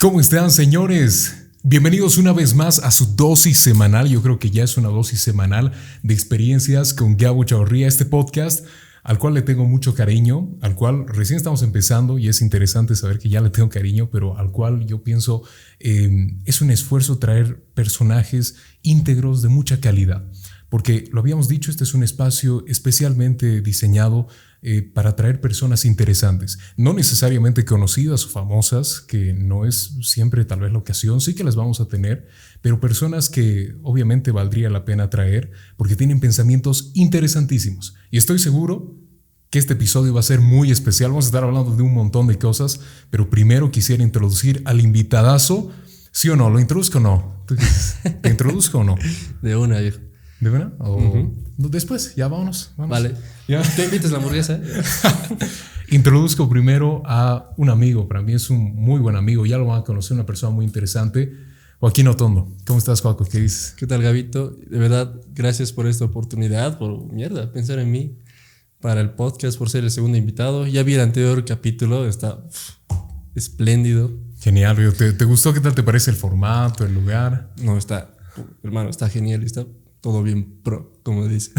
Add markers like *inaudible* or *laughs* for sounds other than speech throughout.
¿Cómo están, señores? Bienvenidos una vez más a su dosis semanal. Yo creo que ya es una dosis semanal de experiencias con Gabo Chaurría, este podcast al cual le tengo mucho cariño, al cual recién estamos empezando y es interesante saber que ya le tengo cariño, pero al cual yo pienso eh, es un esfuerzo traer personajes íntegros de mucha calidad porque lo habíamos dicho, este es un espacio especialmente diseñado eh, para atraer personas interesantes, no necesariamente conocidas o famosas, que no es siempre tal vez la ocasión, sí que las vamos a tener, pero personas que obviamente valdría la pena traer porque tienen pensamientos interesantísimos. Y estoy seguro que este episodio va a ser muy especial, vamos a estar hablando de un montón de cosas, pero primero quisiera introducir al invitadazo, ¿sí o no? ¿Lo introduzco o no? *laughs* ¿Te introduzco o no? De una, viejo. ¿De verdad? O después, ya vámonos. Vale. ¿Ya? ¿Te invitas la hamburguesa? *laughs* Introduzco primero a un amigo. Para mí es un muy buen amigo. Ya lo van a conocer, una persona muy interesante. Joaquín Otondo. ¿Cómo estás, Joaquín? ¿Qué dices? ¿Qué tal, Gabito? De verdad, gracias por esta oportunidad, por mierda, pensar en mí para el podcast, por ser el segundo invitado. Ya vi el anterior capítulo, está espléndido. Genial, ¿Te, ¿Te, gustó? ¿Qué tal te parece el formato, el lugar? No, está, hermano, está genial. Está todo bien pro, como dice.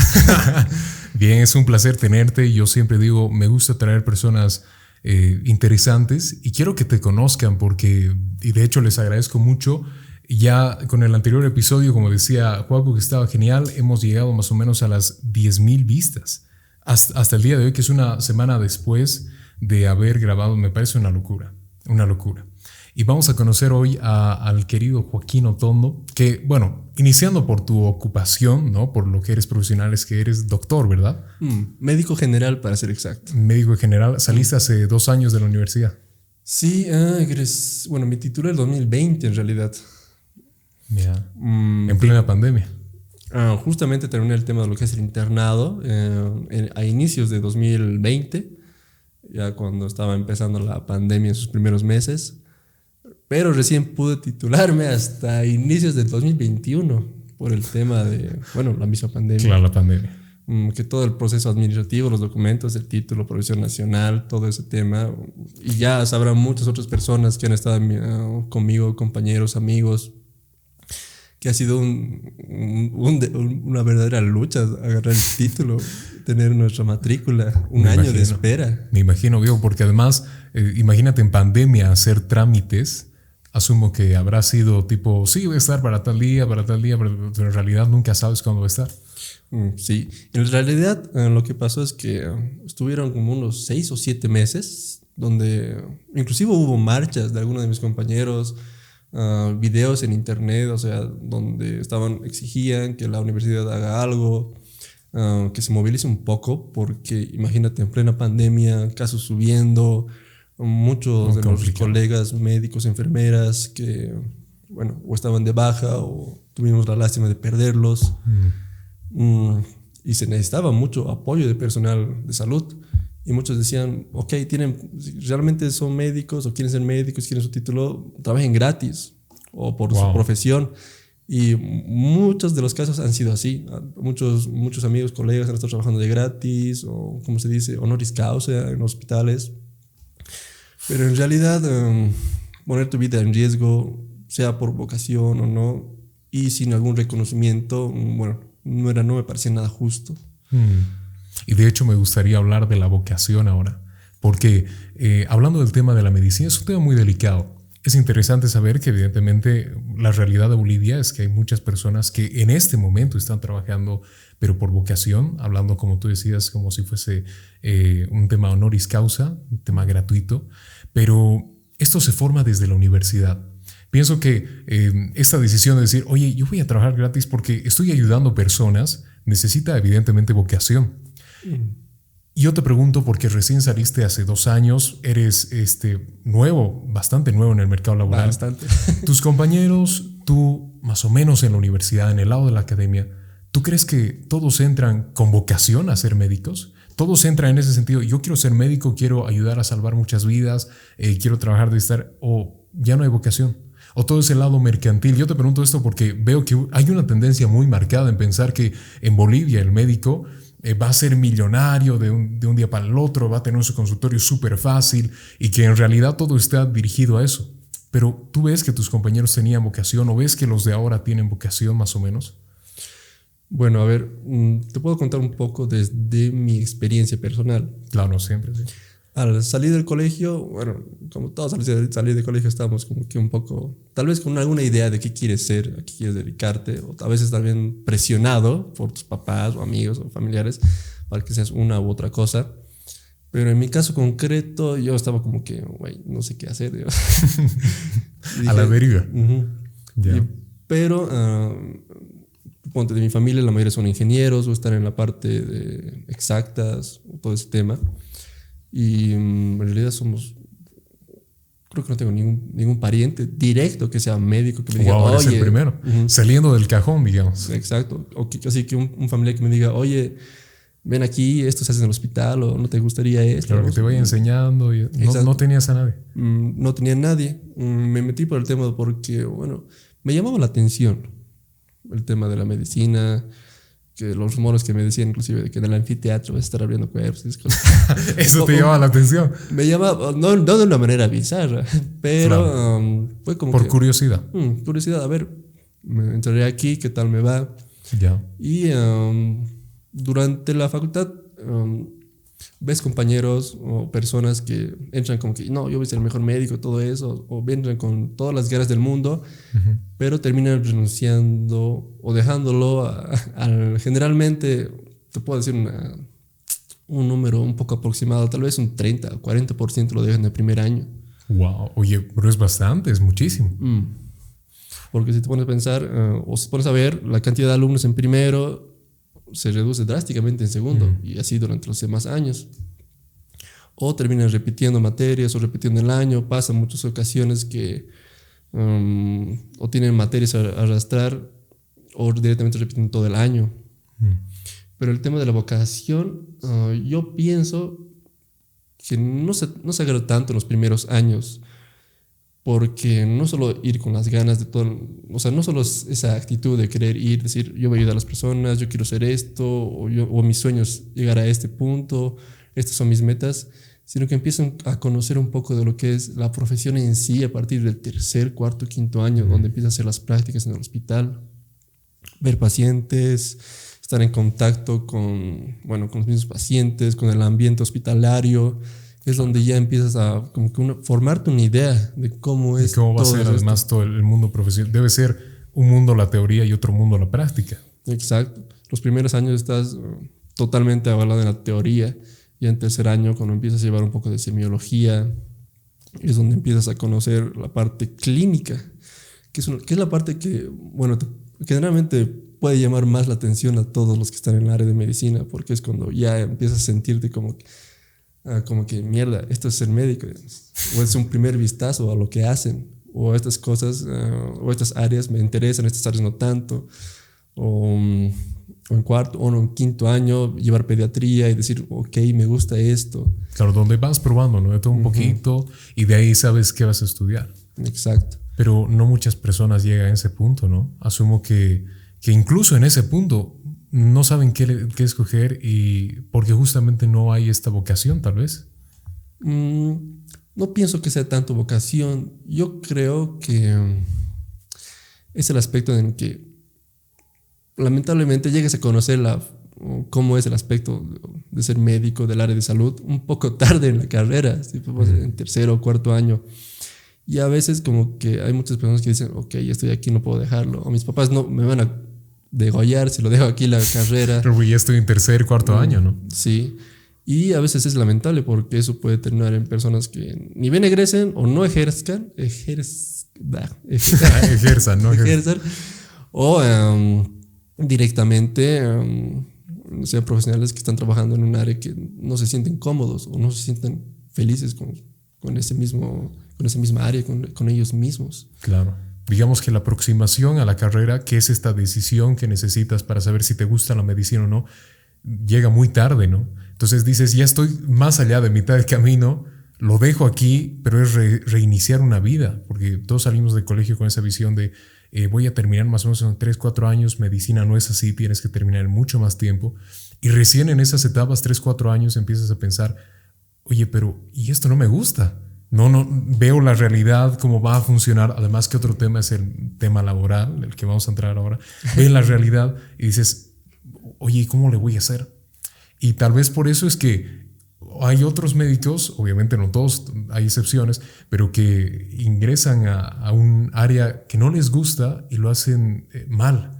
*laughs* bien, es un placer tenerte. Yo siempre digo, me gusta traer personas eh, interesantes y quiero que te conozcan porque, y de hecho les agradezco mucho. Ya con el anterior episodio, como decía Juaco, que estaba genial, hemos llegado más o menos a las 10.000 vistas. Hasta, hasta el día de hoy, que es una semana después de haber grabado, me parece una locura, una locura. Y vamos a conocer hoy al querido Joaquín Otondo, que, bueno, iniciando por tu ocupación, ¿no? Por lo que eres profesional, es que eres doctor, ¿verdad? Mm, médico general, para ser exacto. Médico general. Saliste hace dos años de la universidad. Sí, ah, bueno, mi título es 2020 en realidad. Ya. Mm, en plena pandemia. Ah, justamente terminé el tema de lo que es el internado eh, a inicios de 2020, ya cuando estaba empezando la pandemia en sus primeros meses pero recién pude titularme hasta inicios del 2021 por el tema de, bueno, la misma pandemia. Claro, la pandemia. Mm, que todo el proceso administrativo, los documentos, el título, profesión nacional, todo ese tema. Y ya sabrán muchas otras personas que han estado ah, conmigo, compañeros, amigos, que ha sido un, una verdadera lucha agarrar el título, tener nuestra matrícula, un año de espera. Me imagino, viejo, porque además, eh, imagínate en pandemia hacer trámites asumo que habrá sido tipo, sí, voy a estar para tal día, para tal día, pero en realidad nunca sabes cuándo va a estar. Mm, sí, en realidad eh, lo que pasó es que eh, estuvieron como unos seis o siete meses donde inclusive hubo marchas de algunos de mis compañeros, uh, videos en internet, o sea, donde estaban, exigían que la universidad haga algo, que se movilice un poco, porque imagínate, en plena pandemia, casos subiendo, muchos de nuestros colegas médicos, enfermeras que, bueno, o estaban de baja o tuvimos la lástima de perderlos. Mm. Mm, y se necesitaba mucho apoyo de personal de salud. Y muchos decían, ok, tienen, realmente son médicos o quieren ser médicos, quieren su título, trabajen gratis o por su profesión. Y muchos de los casos han sido así. Muchos, muchos amigos, colegas han estado trabajando de gratis o, como se dice, honoris causa en hospitales pero en realidad, em, poner tu vida en riesgo, sea por vocación o no, y sin algún reconocimiento, mm, bueno, no, era, no me parecía nada justo. Mm. Y de hecho me gustaría hablar de la vocación ahora, porque eh, hablando del tema de la medicina es un tema muy delicado. Es interesante saber que evidentemente la realidad de Bolivia es que hay muchas personas que en este momento están trabajando, pero por vocación, hablando como tú decías, como si fuese eh, un tema honoris causa, un tema gratuito, pero esto se forma desde la universidad. Pienso que eh, esta decisión de decir, oye, yo voy a trabajar gratis porque estoy ayudando personas, necesita evidentemente vocación. Mm. Yo te pregunto porque recién saliste hace dos años, eres este, nuevo, bastante nuevo en el mercado laboral. Bastante. *laughs* Tus compañeros, tú más o menos en la universidad, en el lado de la academia, ¿tú crees que todos entran con vocación a ser médicos? Todos entran en ese sentido. Yo quiero ser médico, quiero ayudar a salvar muchas vidas, eh, quiero trabajar de estar, o ya no hay vocación. O todo ese lado mercantil. Yo te pregunto esto porque veo que hay una tendencia muy marcada en pensar que en Bolivia el médico eh, va a ser millonario de un, de un, día para el otro, va a tener su consultorio súper fácil y que en realidad todo está dirigido a eso. Pero tú ves que tus compañeros tenían vocación o ves que los de ahora tienen vocación más o menos. Bueno, a ver, mm, te puedo contar un poco desde mi experiencia personal. Claro, siempre, sí. Al salir del colegio, bueno, como todos al salir del colegio estábamos como que un poco, tal vez con alguna idea de qué quieres ser, a qué quieres dedicarte, o a veces también presionado por tus papás o amigos o familiares para que seas una u otra cosa. Pero en mi caso concreto, yo estaba como que, güey, no sé qué hacer. *laughs* *laughs* a la deriva. pero, uh, ponte de mi familia, la mayoría son ingenieros o están en la parte de exactas, todo ese tema. Y mm, en realidad somos, creo que no tengo ningún, ningún pariente directo que sea médico que me diga, oye. el primero, saliendo del cajón, digamos. Exacto. O que, así que un, familiar que me diga, oye, ven aquí, esto se hace en el hospital o no te gustaría esto. Claro, que te vaya enseñando. Y no, no, tenías a nadie. Mm, no tenía nadie. Mm, me metí por el tema porque, bueno, me llamaba la atención el tema de la medicina que los rumores que me decían inclusive de que en el anfiteatro vas a estar abriendo cuerpos. *laughs* Eso te llama la atención. Me llama, no, no, de una manera bizarra, pero um, fue como... Por curiosidad. Mm, curiosidad, a ver, me entraré aquí, qué tal me va. Ya. Y um, durante la facultad um, ves compañeros o personas que entran como que, no, yo voy a ser el mejor médico, todo eso, o entran con todas las ganas del mundo, pero terminan renunciando o dejándolo al, generalmente, te puedo decir un número un poco aproximado, tal vez un 30 o 40% lo dejan el primer año. Wow, oye, pero es bastante, es muchísimo. Mm. Porque si te pones a pensar, eh, o si pones a ver la cantidad de alumnos en primero, se reduce drásticamente en segundo y así durante los demás años. O terminan repitiendo materias o repitiendo el año. Pasa muchas ocasiones que um, o tienen materias a arrastrar o directamente repiten todo el año. Pero el tema de la vocación, uh, yo pienso que no se, no se agarra tanto en los primeros años porque no solo ir con las ganas de todo, o sea, no solo esa actitud de querer ir, decir, yo voy a ayudar a las personas, yo quiero hacer esto, o, yo, o mis sueños llegar a este punto, estas son mis metas, sino que empiezan a conocer un poco de lo que es la profesión en sí a partir del tercer, cuarto, quinto año, donde empiezan a hacer las prácticas en el hospital, ver pacientes, estar en contacto con, bueno, con los mismos pacientes, con el ambiente hospitalario, es donde ya empiezas a como que formarte una idea de cómo es. cómo va a ser además todo el mundo profesional. Debe ser un mundo la teoría y otro mundo la práctica. Exacto. Los primeros años estás uh, totalmente avalado en la teoría y en tercer año cuando empiezas a llevar un poco de semiología es donde empiezas a conocer la parte clínica, que es, que es la parte que, bueno, generalmente puede llamar más la atención a todos los que están en el área de medicina, porque es cuando ya empiezas a sentirte como que Ah, como que mierda, esto es ser médico, o es un primer vistazo a lo que hacen, o estas cosas, ah, o estas áreas me interesan, estas áreas no tanto, o, en cuarto o en quinto año llevar pediatría y decir, ok, me gusta esto. Claro, donde vas probando, ¿no? De todo un poquito y de ahí sabes qué vas a estudiar. Exacto. Pero no muchas personas llegan a ese punto, ¿no? Asumo que, que incluso en ese punto no saben qué, qué, escoger y porque justamente no hay esta vocación, tal vez. Mm, no pienso que sea tanto vocación. Yo creo que mm, es el aspecto en que lamentablemente llegas a conocer la, cómo es el aspecto de ser médico del área de salud un poco *laughs* tarde en la carrera, en tercero o cuarto año. Y a veces como que hay muchas personas que dicen, ok, estoy aquí, no puedo dejarlo. O mis papás no me van a degollar si lo dejo aquí la carrera. *laughs* Pero ya estoy en tercer, cuarto mm, año, ¿no? Sí. Y a veces es lamentable porque eso puede terminar en personas que ni bien egresen o no ejerzcan, *laughs* ejerzan, no ejerzan, o em, directamente sean profesionales que están trabajando en un área que no se sienten cómodos o no se sienten felices con, con ese mismo, con esa misma área, con, con ellos mismos. Claro digamos que la aproximación a la carrera, que es esta decisión que necesitas para saber si te gusta la medicina o no, llega muy tarde, ¿no? Entonces dices, ya estoy más allá de mitad del camino, lo dejo aquí, pero es reiniciar una vida, porque todos salimos del colegio con esa visión de eh, voy a terminar más o menos en 3, 4 años, medicina no es así, tienes que terminar en mucho más tiempo. Y recién en esas etapas, 3, 4 años, empiezas a pensar, oye, pero ¿y esto no me gusta? No, no, veo la realidad, cómo va a funcionar. Además que otro tema es el tema laboral, el que vamos a entrar ahora. *laughs* Ve la realidad y dices, oye, ¿cómo le voy a hacer? Y tal vez por eso es que hay otros médicos, obviamente no todos, hay excepciones, pero que ingresan a, un área que no les gusta y lo hacen eh, mal.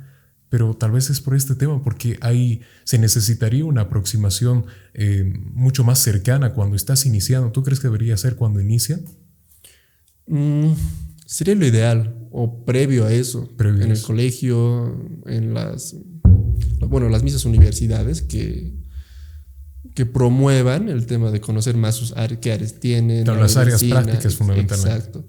Pero tal vez es por este tema, porque hay, se necesitaría una aproximación eh, mucho más cercana cuando estás iniciando. ¿Tú crees que debería ser cuando inicia? Mm, sería lo ideal, o previo a eso, en el colegio, en las, bueno, las mismas universidades que que promuevan el tema de conocer más sus áreas, qué áreas tienen. las áreas prácticas fundamentalmente. Exacto.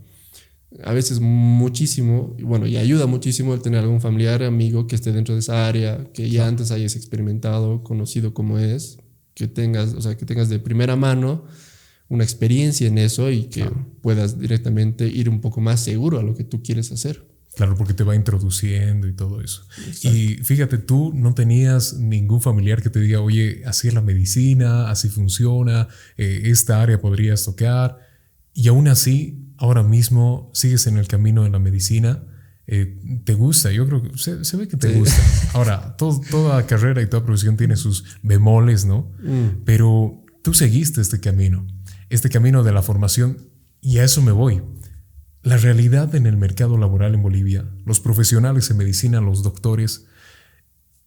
A veces muchísimo, bueno, y ayuda muchísimo el tener algún familiar, amigo que esté dentro de esa área, que ya antes hayas experimentado, conocido cómo es, que tengas, o sea, que tengas de primera mano una experiencia en eso y que puedas directamente ir un poco más seguro a lo que tú quieres hacer. Claro, porque te va introduciendo y todo eso. Y fíjate, tú no tenías ningún familiar que te diga, oye, así es la medicina, así funciona, eh, esta área podrías tocar. Y aún así, ahora mismo sigues en el camino de la medicina. Eh, te gusta, yo creo que se, ve que te gusta. *laughs* Ahora, toda carrera y toda profesión tiene sus bemoles, ¿no? Mm. Pero tú seguiste este camino, este camino de la formación, y a eso me voy. La realidad en el mercado laboral en Bolivia, los profesionales en medicina, los doctores,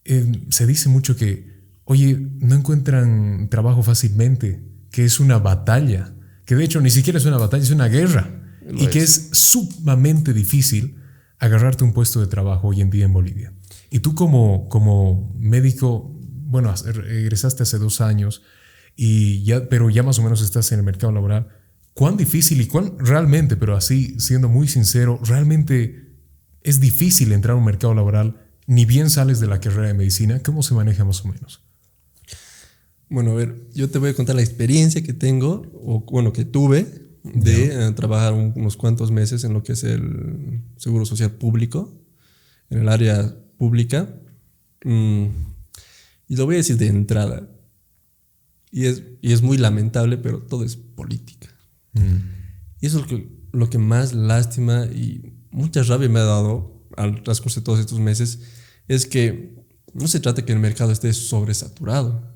eh, se dice mucho que, oye, no encuentran trabajo fácilmente, que es una batalla, que de hecho ni siquiera es una batalla, es una guerra, y que es sumamente difícil agarrarte un puesto de trabajo hoy en día en Bolivia. Y tú como, como médico, bueno, regresaste hace dos años, y ya, pero ya más o menos estás en el mercado laboral cuán difícil y cuán realmente, pero así siendo muy sincero, realmente es difícil entrar a un mercado laboral, ni bien sales de la carrera de medicina, ¿cómo se maneja más o menos? Bueno, a ver, yo te voy a contar la experiencia que tengo, o bueno, que tuve de eh, trabajar unos cuantos meses en lo que es el Seguro Social Público, en el área pública. Mm, y lo voy a decir de entrada. Y es, y es muy lamentable, pero todo es política. Y eso es lo que, lo que más lástima y mucha rabia me ha dado al transcurso de todos estos meses, es que no se trata que el mercado esté sobresaturado.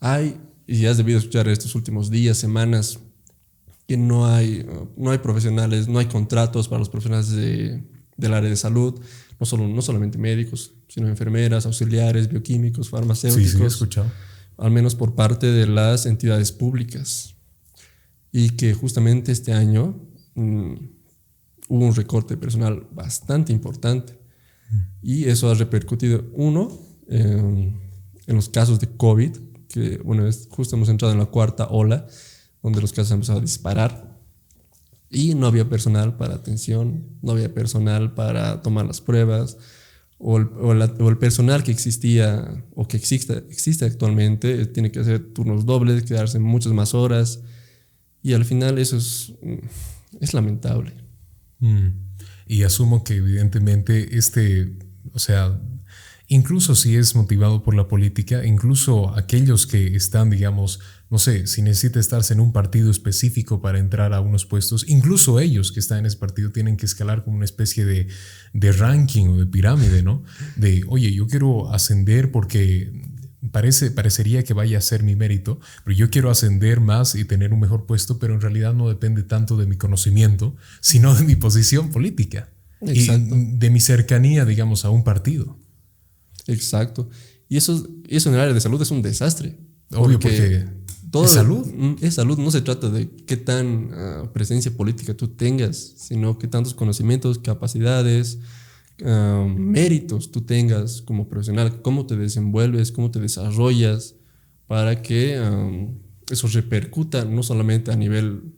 Hay, y has debido escuchar estos últimos días, semanas, que no hay, no hay profesionales, no hay contratos para los profesionales de, del área de salud, no, solo, no solamente médicos, sino enfermeras, auxiliares, bioquímicos, farmacéuticos. Sí, sí, he escuchado. Al menos por parte de las entidades públicas y que justamente este año mm, hubo un recorte personal bastante importante y eso ha repercutido, uno, en los casos de COVID, que bueno, justo hemos entrado en la cuarta ola, donde los casos han empezado a disparar y no había personal para atención, no había personal para tomar las pruebas, o el, o el personal que existía o que existe, existe actualmente tiene que hacer turnos dobles, quedarse muchas más horas, y al final eso es, es lamentable. Mm. Y asumo que evidentemente este, o sea, incluso si es motivado por la política, incluso aquellos que están, digamos, no sé, si necesita estarse en un partido específico para entrar a unos puestos, incluso ellos que están en ese partido tienen que escalar como una especie de, de ranking o de pirámide, ¿no? De, oye, yo quiero ascender porque parece, parecería que vaya a ser mi mérito, pero yo quiero ascender más y tener un mejor puesto, pero en realidad no depende tanto de mi conocimiento, sino de mi posición política y de mi cercanía, digamos, a un partido. Exacto. Y eso, eso en el área de salud es un desastre. Obvio, porque, todo, es salud. Mm, es salud. No se trata de qué tan ah, presencia política tú tengas, sino qué tantos conocimientos, capacidades, méritos tú tengas como profesional, cómo te desenvuelves, cómo te desarrollas, para que eso repercuta no solamente a nivel,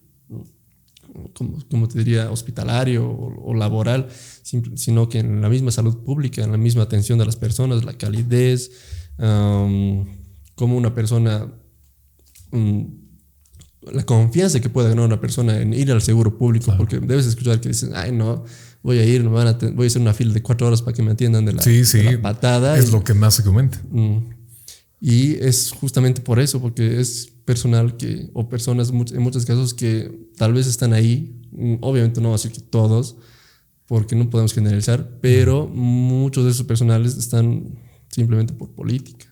como, te diría, hospitalario o, laboral, sino que en la misma salud pública, en la misma atención de las personas, la calidez, como una persona... Mm, la confianza que puede ganar una persona en ir al seguro público, porque debes escuchar que dicen, ay, no, voy a ir, me van a voy a hacer una fila de cuatro horas para que me atiendan de la, sí, sí, patada. Es lo que más se comenta. Mm. y es justamente por eso, porque es personal que, o personas en muchos casos que tal vez están ahí, mm, obviamente no va a ser que todos, porque no podemos generalizar, pero muchos de esos personales están simplemente por política.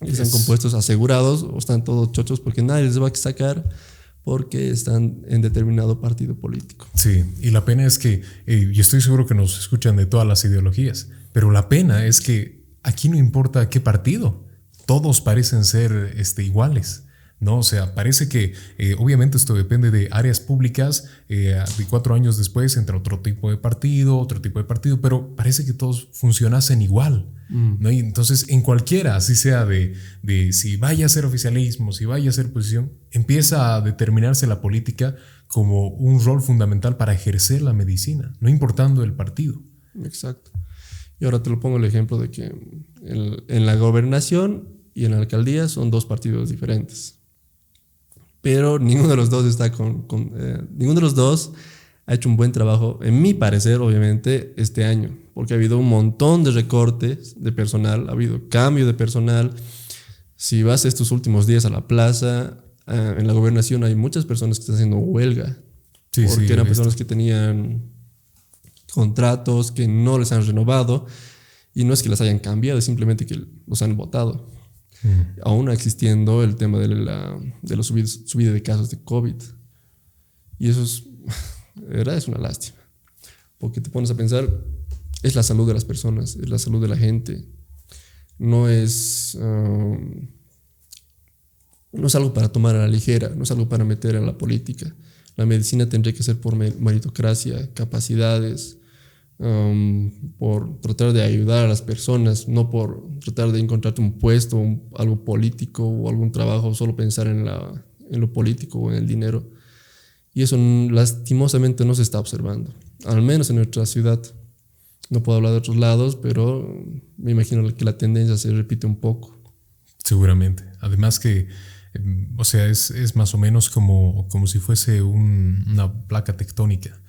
Están compuestos asegurados o están todos chochos porque nadie les va a sacar porque están en determinado partido político. Sí, y la pena es que, eh, y estoy seguro que nos escuchan de todas las ideologías, pero la pena es que aquí no importa qué partido, todos parecen ser este, iguales. ¿No? O sea, parece que eh, obviamente esto depende de áreas públicas, eh, de cuatro años después entra otro tipo de partido, otro tipo de partido, pero parece que todos funcionasen igual. Mm. ¿no? Y entonces, en cualquiera, así sea de, de si vaya a ser oficialismo, si vaya a ser oposición, empieza a determinarse la política como un rol fundamental para ejercer la medicina, no importando el partido. Exacto. Y ahora te lo pongo el ejemplo de que en la gobernación y en la alcaldía son dos partidos diferentes pero ninguno de los dos está con, eh, ninguno de los dos ha hecho un buen trabajo, en mi parecer, obviamente, este año, porque ha habido un montón de recortes de personal, ha habido cambio de personal. Si vas estos últimos días a la plaza, eh, en la gobernación hay muchas personas que están haciendo huelga, porque eran personas que tenían contratos que no les han renovado, y no es que las hayan cambiado, es simplemente que los han votado aún existiendo el tema de la, de la subida, de casos de COVID. Y eso es, *laughs* verdad, es una lástima. Porque te pones a pensar, es la salud de las personas, es la salud de la gente. No es, um, no es algo para tomar a la ligera, no es algo para meter en la política. La medicina tendría que ser por meritocracia, capacidades, Um, por tratar de ayudar a las personas, no por tratar de encontrarte un puesto, algo político o algún trabajo, solo pensar en, la, en lo político o en el dinero. Y eso lastimosamente no se está observando, al menos en nuestra ciudad. No puedo hablar de otros lados, pero me imagino que la tendencia se repite un poco. Seguramente. Además que, em, o sea, es, es más o menos como, como si fuese una placa tectónica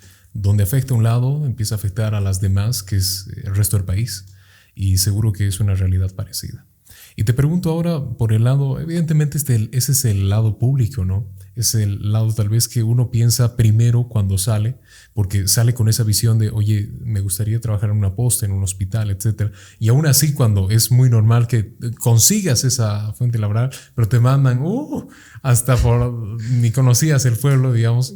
donde afecta a un lado, empieza a afectar a las demás, que es el resto del país. Y seguro que es una realidad parecida. Y te pregunto ahora por el lado, evidentemente este, ese es el lado público, ¿no? Es el lado tal vez que uno piensa primero cuando sale, porque sale con esa visión de, oye, me gustaría trabajar en una posta, en un hospital, etc. Y aún así, cuando es muy normal que consigas esa fuente laboral, pero te mandan, uh, hasta por, ni conocías el pueblo, digamos,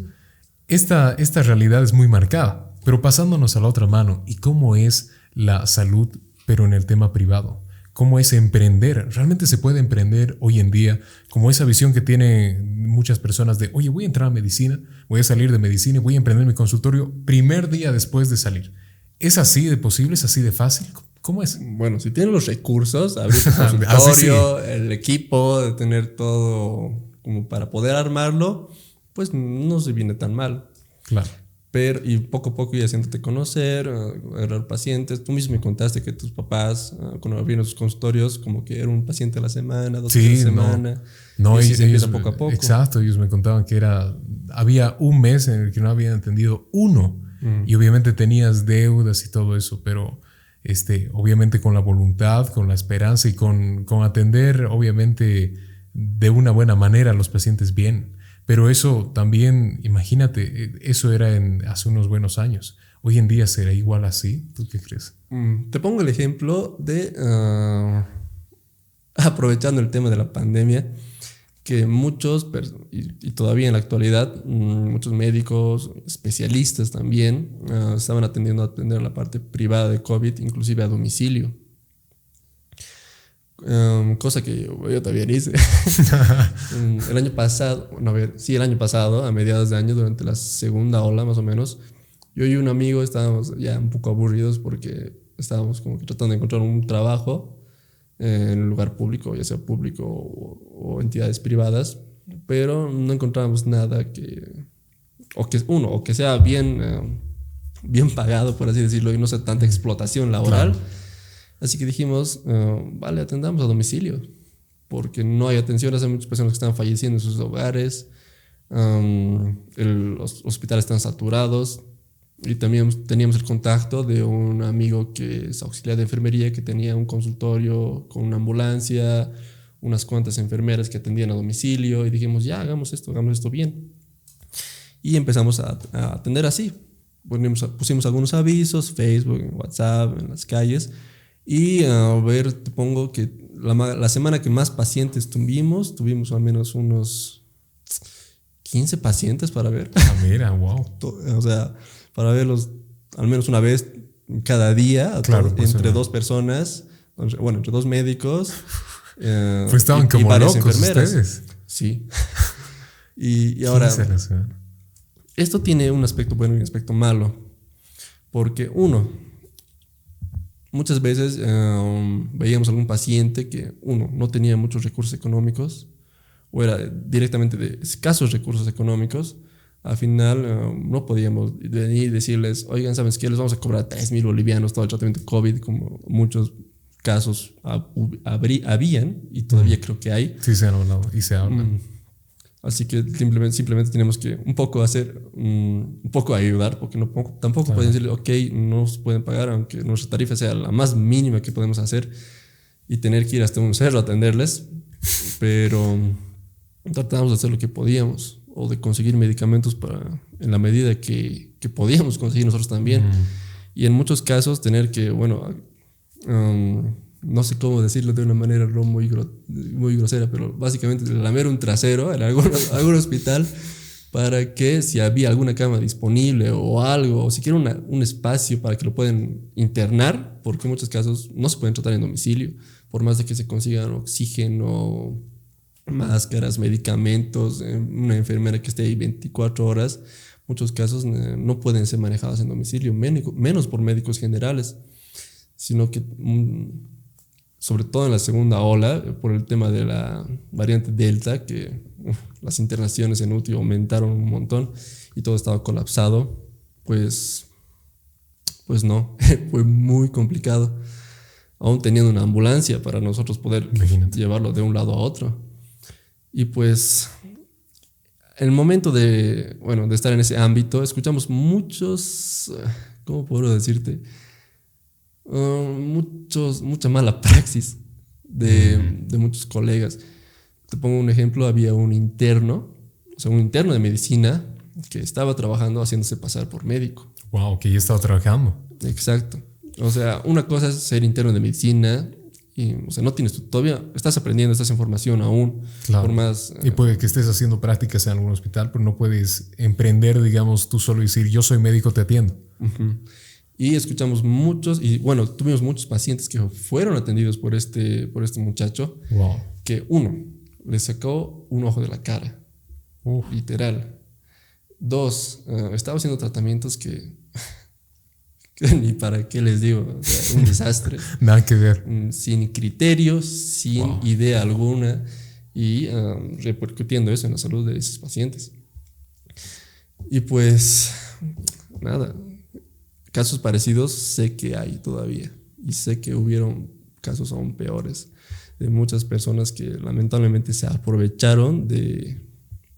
esta, esta realidad es muy marcada, pero pasándonos a la otra mano, ¿y cómo es la salud, pero en el tema privado? ¿Cómo es emprender? ¿Realmente se puede emprender hoy en día? Como esa visión que tienen muchas personas de, oye, voy a entrar a medicina, voy a salir de medicina y voy a emprender mi consultorio primer día después de salir. ¿Es así de posible? ¿Es así de fácil? ¿Cómo es? Bueno, si tienen los recursos, *laughs* abrir tu consultorio, el equipo, de tener todo como para poder armarlo, pues no se viene tan mal. Claro. Pero, y poco a poco ya haciéndote conocer, agarrar pacientes. Tú mismo me contaste que tus papás, ah, cuando abrieron sus consultorios, como que era un paciente a la semana, dos sí, a la semana. No, y, se empieza poco a poco. Exacto, ellos me contaban que era, había un mes en el que no habían atendido uno. Mm. Y obviamente tenías deudas y todo eso, pero este, obviamente con la voluntad, con la esperanza y con, con atender, obviamente, de una buena manera a los pacientes bien. Pero eso también, imagínate, eh, eso era en, hace unos buenos años. Hoy en día será igual así. ¿Tú qué crees? Mm, te pongo el ejemplo de, ah, *laughs* aprovechando el tema de la pandemia, que muchos, y, todavía en la actualidad, mm, muchos médicos, especialistas también, ah, estaban atendiendo a atender la parte privada de COVID, inclusive a domicilio. Em, cosa que yo, también hice. *laughs* el año pasado, no, a ver, sí, el año pasado, a mediados de año, durante la segunda ola más o menos, yo y un amigo estábamos ya un poco aburridos porque estábamos como que tratando de encontrar un trabajo en un lugar público, ya sea público o, entidades privadas, pero no encontrábamos nada que, o que, uno, o que sea bien, em, bien pagado, por así decirlo, y no sea tanta explotación laboral. Así que dijimos, eh, vale, atendamos a domicilio, porque no hay atención, hay muchas personas que están falleciendo en sus hogares, los hospitales están saturados, y también teníamos el contacto de un amigo que es auxiliar de enfermería, que tenía un consultorio con una ambulancia, unas cuantas enfermeras que atendían a domicilio y dijimos, ya, hagamos esto, hagamos esto bien. Y empezamos a, atender así. Pusimos algunos avisos, Facebook, WhatsApp, en las calles. Y a ver, te pongo que la, la semana que más pacientes tuvimos, tuvimos al menos unos 15 pacientes para ver. Ah, mira, wow. O sea, para verlos al menos una vez cada día, claro, pues, entre dos personas, bueno, entre dos médicos. *laughs* Eh, pues estaban como varias locos enfermeras. ustedes. Sí. y, y ahora, esto tiene un aspecto bueno y un aspecto malo. Porque uno, muchas veces um, veíamos algún paciente que, uno, no tenía muchos recursos económicos o era directamente de escasos recursos económicos al final eh, no podíamos venir y decirles, oigan, ¿sabes qué? Les vamos a cobrar 3 mil bolivianos todo el tratamiento COVID, como muchos casos habían y todavía creo que hay. Sí, se han hablado y se hablan. Así que simplemente, simplemente tenemos que un poco hacer, mm, un poco ayudar, porque no, tampoco pueden decirle, ok, no nos pueden pagar, aunque nuestra tarifa sea la más mínima que podemos hacer y tener que ir hasta un cerro a atenderles, pero tratamos de hacer lo que podíamos o de conseguir medicamentos para, en la medida que, que podíamos conseguir nosotros también. Y en muchos casos tener que, bueno, um, no sé cómo decirlo de una manera no muy, muy grosera, pero básicamente lamer un trasero en *laughs* algún, hospital para que si había alguna cama disponible o algo, o siquiera una, un espacio para que lo puedan internar, porque en muchos casos no se pueden tratar en domicilio, por más de que se consigan oxígeno máscaras, medicamentos, eh, una enfermera que esté ahí 24 horas, muchos casos eh, no pueden ser manejadas en domicilio, menos por médicos generales, sino que mm, sobre todo en la segunda ola, por el tema de la variante Delta, que las internaciones en UTI aumentaron un montón y todo estaba colapsado, pues, pues no, *laughs* fue muy complicado, aún teniendo una ambulancia para nosotros poder llevarlo de un lado a otro. Y pues el momento de, bueno, de estar en ese ámbito, escuchamos muchos, ¿cómo puedo decirte? Um, muchos, mucha mala *laughs* praxis de, de, muchos colegas. Te pongo un ejemplo, había un interno, o sea, un interno de medicina que estaba trabajando haciéndose pasar por médico. Wow, que ya estaba trabajando. Exacto. O sea, una cosa es ser interno de medicina, y, o sea, no tienes, todavía estás aprendiendo, estás en formación aún. Por más, y puede que estés haciendo prácticas en algún hospital, pero no puedes emprender, digamos, tú solo y decir, yo soy médico, te atiendo. Y escuchamos muchos, y bueno, tuvimos muchos pacientes que fueron atendidos por este, por este muchacho, wow. que uno, le sacó un ojo de la cara, literal. Dos, eh, estaba haciendo tratamientos que *laughs* ni para qué les digo, un *laughs* desastre. Nada que ver. Mm, sin criterios, sin idea alguna y um, repercutiendo eso en la salud de esos pacientes. Y pues, nada, casos parecidos sé que hay todavía y sé que hubieron casos aún peores de muchas personas que lamentablemente se aprovecharon de,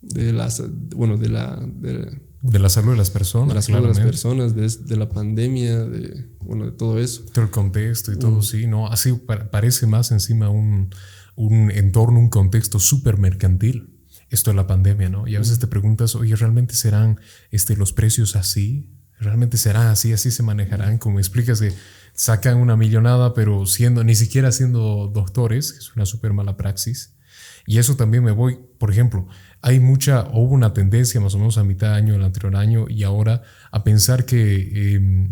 de las, bueno, de la, de, de la salud de las personas. De la salud de las personas, de, la pandemia, de, bueno, de todo eso. Todo el contexto y todo, mm. sí, ¿no? Así parece más encima un, un entorno, un contexto súper mercantil. Esto de la pandemia, ¿no? Y a veces te preguntas, oye, ¿realmente serán este, los precios así? ¿Realmente serán así? ¿Así se manejarán? Como explicas que sacan una millonada, pero siendo, ni siquiera siendo doctores, que es una súper mala praxis. Y eso también me voy, por ejemplo, hay mucha, hubo una tendencia más o menos a mitad de año, el anterior año y ahora a pensar que em,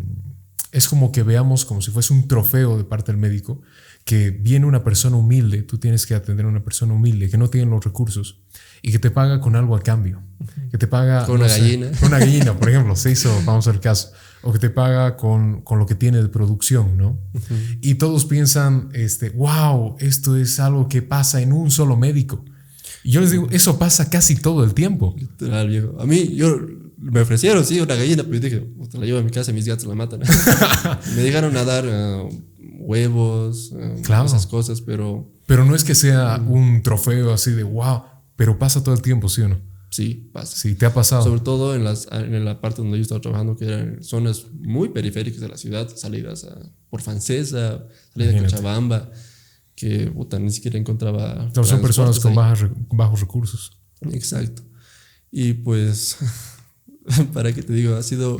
es como que veamos como si fuese un trofeo de parte del médico, que viene una persona humilde, tú tienes que atender a una persona humilde que no tiene los recursos y que te paga con algo a cambio, que te paga con una gallina, con una gallina, *laughs* por ejemplo, se hizo, vamos al caso, o que te paga con, con lo que tiene de producción, ¿no? Y todos piensan, este, wow, esto es algo que pasa en un solo médico. Y yo les digo, eso pasa casi todo el tiempo. Literal, viejo. A mí, yo me ofrecieron, sí, una gallina, pero yo dije, te la llevo a mi casa, mis gatos la matan. *laughs* me dejaron a dar uh, huevos, uh, esas cosas, pero... Pero no es que sea un trofeo así de wow, pero pasa todo el tiempo, ¿sí o no? Sí, pasa. Sí, te ha pasado. Sobre todo en, las, en la parte donde yo estaba trabajando, que eran zonas muy periféricas de la ciudad, salidas a, por Francesa, salida de Cochabamba. que puta, ni siquiera encontraba. No, son personas con bajos recursos. Exacto. Y pues, *laughs* para qué te digo, ha sido,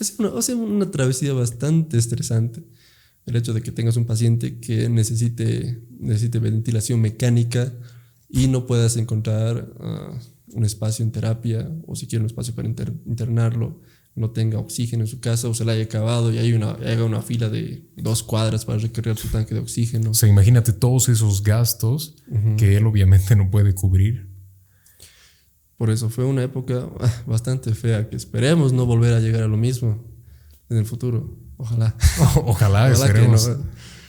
ha sido una, travesía bastante estresante. El hecho de que tengas un paciente que necesite, necesite ventilación mecánica y no puedas encontrar ah, un espacio en terapia o siquiera un espacio para internarlo, no tenga oxígeno en su casa o se le haya acabado y hay una, haga una fila de dos cuadras para recargar su tanque de oxígeno. O sea, imagínate todos esos gastos que él obviamente no puede cubrir. Por eso fue una época ah, bastante fea que esperemos no volver a llegar a lo mismo en el futuro. *laughs* Ojalá. ojalá, esperemos.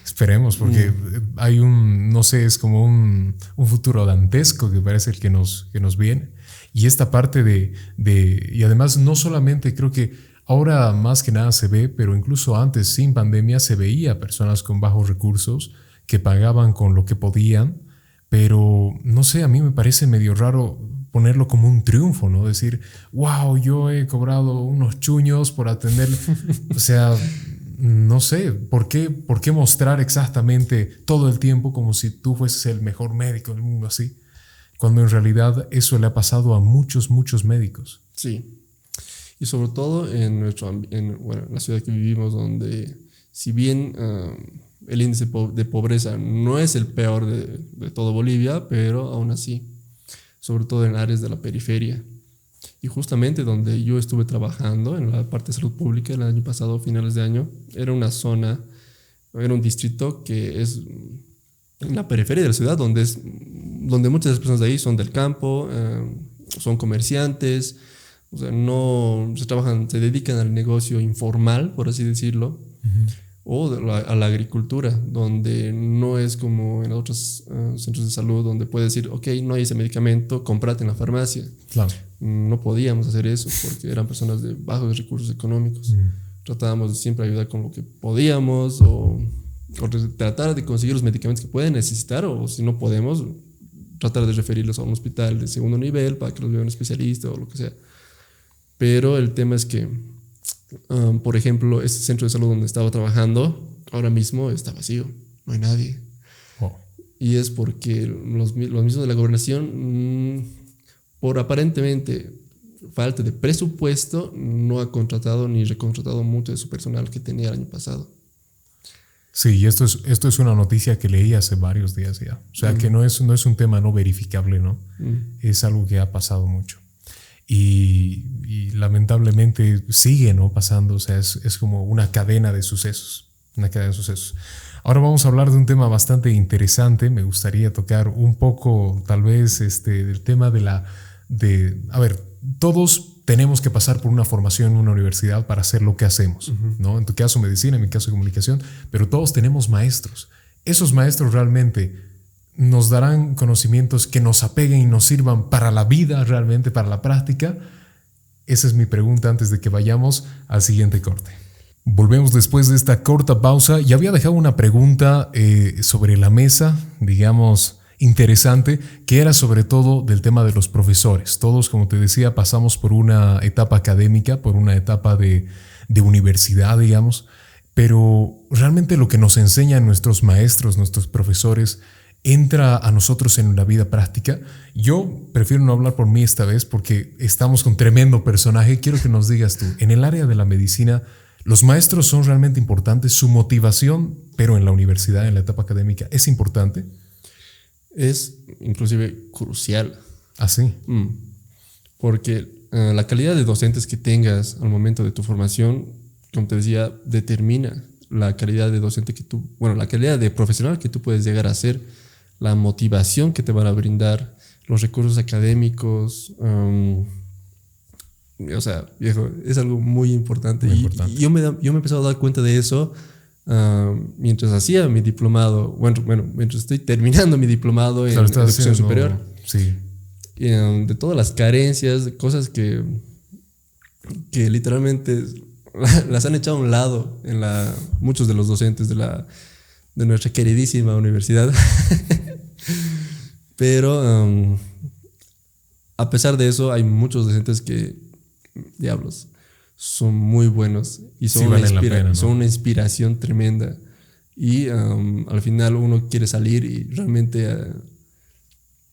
Esperemos, porque mm. hay un, no sé, es como un, un, futuro dantesco que parece el que nos, que nos viene. Y esta parte de, de, y además no solamente creo que ahora más que nada se ve, pero incluso antes, sin pandemia, se veía personas con bajos recursos que pagaban con lo que podían, pero no sé, a mí me parece medio raro ponerlo como un triunfo, ¿no? Decir, wow, yo he cobrado unos chuños por atender, *laughs* o sea, no sé, ¿por qué, ¿por qué mostrar exactamente todo el tiempo como si tú fueses el mejor médico del mundo así? Cuando en realidad eso le ha pasado a muchos, muchos médicos. Sí. Y sobre todo en, nuestro, en, bueno, la ciudad que vivimos, donde si bien el índice de pobreza no es el peor de, de todo Bolivia, pero aún así sobre todo en áreas de la periferia. Y justamente donde yo estuve trabajando, en la parte de salud pública el año pasado, finales de año, era una zona, era un distrito que es en la periferia de la ciudad, donde, es, donde muchas de las personas de ahí son del campo, eh, son comerciantes, o sea, no se trabajan, se dedican al negocio informal, por así decirlo o a la agricultura, donde no es como en otros eh, centros de salud donde puedes decir, ok, no hay ese medicamento, comprate en la farmacia. Claro. No podíamos hacer eso porque eran personas de bajos recursos económicos. Mm. Tratábamos de siempre ayudar con lo que podíamos o, o, tratar de conseguir los medicamentos que pueden necesitar o si no podemos, tratar de referirlos a un hospital de segundo nivel para que los vea un especialista o lo que sea. Pero el tema es que Um, por ejemplo, este centro de salud donde estaba trabajando ahora mismo está vacío, no hay nadie. Y es porque los, los, mismos de la gobernación, mm, por aparentemente falta de presupuesto, no ha contratado ni recontratado mucho de su personal que tenía el año pasado. Sí, y esto es, esto es una noticia que leí hace varios días ya. O sea, que no es, no es un tema no verificable, ¿no? Es algo que ha pasado mucho y, lamentablemente sigue ¿no? pasando, o sea, es, es, como una cadena de sucesos, una cadena de sucesos. Ahora vamos a hablar de un tema bastante interesante, me gustaría tocar un poco tal vez este, del tema de la, de, a ver, todos tenemos que pasar por una formación en una universidad para hacer lo que hacemos, ¿no? En tu caso medicina, en mi caso comunicación, pero todos tenemos maestros. Esos maestros realmente nos darán conocimientos que nos apeguen y nos sirvan para la vida realmente, para la práctica? Esa es mi pregunta antes de que vayamos al siguiente corte. Volvemos después de esta corta pausa y había dejado una pregunta eh, sobre la mesa, digamos, interesante, que era sobre todo del tema de los profesores. Todos, como te decía, pasamos por una etapa académica, por una etapa de, de universidad, digamos, pero realmente lo que nos enseñan nuestros maestros, nuestros profesores, entra a nosotros en la vida práctica. Yo prefiero no hablar por mí esta vez porque estamos con tremendo personaje. Quiero que nos digas tú, en el área de la medicina, ¿los maestros son realmente importantes? ¿Su motivación, pero en la universidad, en la etapa académica, es importante? Es inclusive crucial. ¿Ah, sí? Mm. Porque eh, la calidad de docentes que tengas al momento de tu formación, como te decía, determina la calidad de docente que tú, bueno, la calidad de profesional que tú puedes llegar a ser la motivación que te van a brindar, los recursos académicos. Um, o sea, viejo, es algo muy importante. y, yo, me, yo me he empezado a dar cuenta de eso mientras hacía mi diplomado, bueno, bueno, mientras estoy terminando mi diplomado en educación superior. Sí. Um, de todas las carencias, de cosas que, que literalmente *laughs* las han echado a un lado en la, muchos de los docentes de la de nuestra queridísima universidad. *laughs* Pero um, a pesar de eso, hay muchos docentes que, diablos, son muy buenos y son, una, son una inspiración tremenda. Y al final uno quiere salir y realmente eh,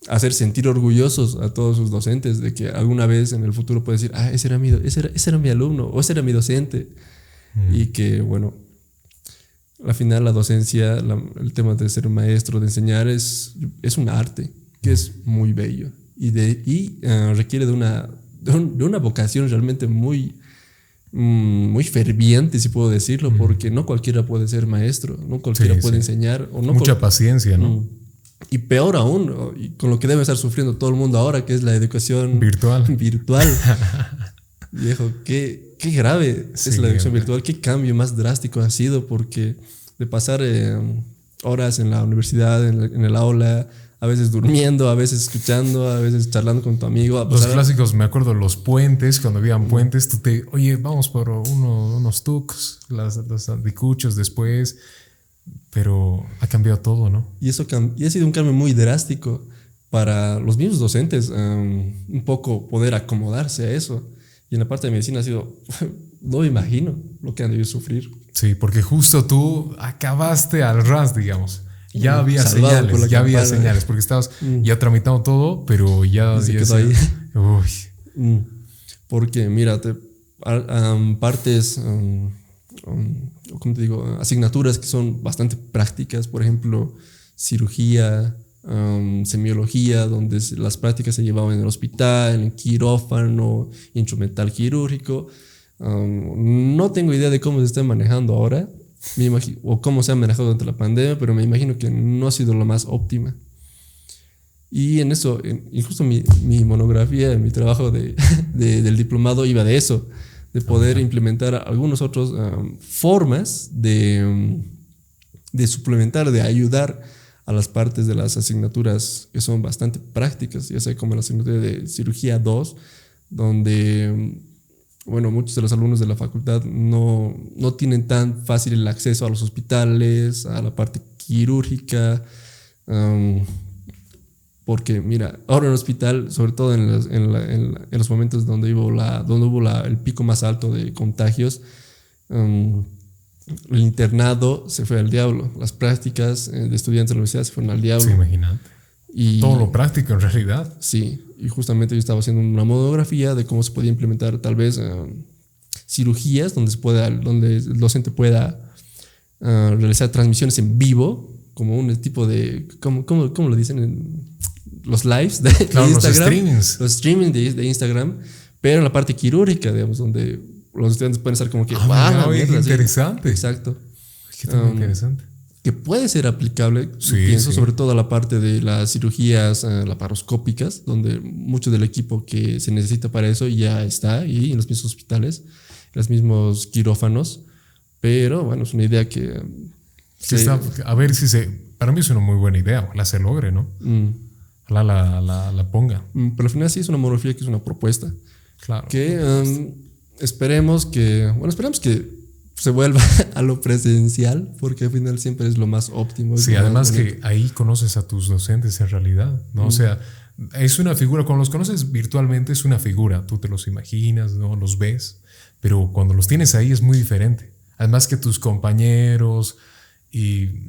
hacer sentir orgullosos a todos sus docentes de que alguna vez en el futuro puede decir, ah, ese era mi, ese era, ese era mi alumno o ese era mi docente. Mm. Y que, bueno, al final la docencia, el tema de ser maestro, de enseñar, es, es un arte que es muy bello y, de, y eh, requiere de una, de, una vocación realmente muy, mm, muy ferviente, si puedo decirlo, mm. porque no cualquiera puede ser maestro, no cualquiera puede enseñar. O no Mucha paciencia, ¿no? Mm. Y peor aún, y con lo que debe estar sufriendo todo el mundo ahora, que es la educación virtual. *laughs* virtual. *laughs* Viejo, qué, qué grave es la educación virtual, qué cambio más drástico ha sido, porque de pasar eh, horas en la universidad, en, el aula, a veces durmiendo, a veces escuchando, a veces charlando con tu amigo. los clásicos, me acuerdo, los puentes, cuando habían puentes, tú te, oye, vamos por unos tucs, las, los anticuchos después, pero ha cambiado todo, ¿no? Y eso y ha sido un cambio muy drástico para los mismos docentes, um, un poco poder acomodarse a eso. Y en la parte de medicina ha sido, *laughs* no me imagino lo que han debido sufrir. Sí, porque justo tú acabaste al RAS, digamos. Ya mm, había señales, ya había señales, porque estabas mm. ya tramitando todo, pero ya... Quedó ahí. Uy. Mm. Porque, mira, te, partes, ¿cómo te digo? Asignaturas que son bastante prácticas, por ejemplo, cirugía, semiología, donde las prácticas se llevaban en el hospital, en quirófano, instrumental quirúrgico. no tengo idea de cómo se está manejando ahora, o cómo se ha manejado durante la pandemia, pero me imagino que no ha sido lo más óptima. Y en eso, incluso mi, mi monografía, mi trabajo *laughs* de, del diplomado iba de eso, de poder implementar algunas otras formas de, de suplementar, de ayudar a las partes de las asignaturas que son bastante prácticas, ya sea como la asignatura de cirugía 2, donde bueno, muchos de los alumnos de la facultad no, no tienen tan fácil el acceso a los hospitales, a la parte quirúrgica, porque mira, ahora en el hospital, sobre todo en los, en, los momentos donde hubo, la, donde hubo la, el pico más alto de contagios, el internado se fue al diablo. Las prácticas eh, de estudiantes de la universidad se fueron al diablo. Sí, imagínate. Y, Todo lo práctico en realidad. Sí, y justamente yo estaba haciendo una monografía de cómo se podía implementar tal vez eh, cirugías donde, se pueda, donde el docente pueda eh, realizar transmisiones en vivo, como un tipo de, ¿cómo, cómo, cómo lo dicen? los lives de, Instagram. Los streamings. Los streamings de, de Instagram, pero en la parte quirúrgica, digamos, donde los estudiantes pueden estar como que, ah, interesante. Exacto. Qué um, interesante. Que puede ser aplicable, pienso, sobre todo a la parte de las cirugías uh, laparoscópicas, donde mucho del equipo que se necesita para eso ya está ahí en los mismos hospitales, en los mismos quirófanos. Pero bueno, es una idea que. a ver si se. Para mí es una muy buena idea, la se logre, ¿no? Mm. La, la, la, la, ponga. Mm, pero al final sí es una monografía que es una propuesta. Claro. Que um, esperemos que, bueno, esperemos que se vuelva *laughs* a lo presencial, porque al final siempre es lo más óptimo. Sí, además que ahí conoces a tus docentes en realidad, ¿no? O sea, es una figura, cuando los conoces virtualmente es una figura, tú te los imaginas, ¿no? Los ves, pero cuando los tienes ahí es muy diferente. Además que tus compañeros y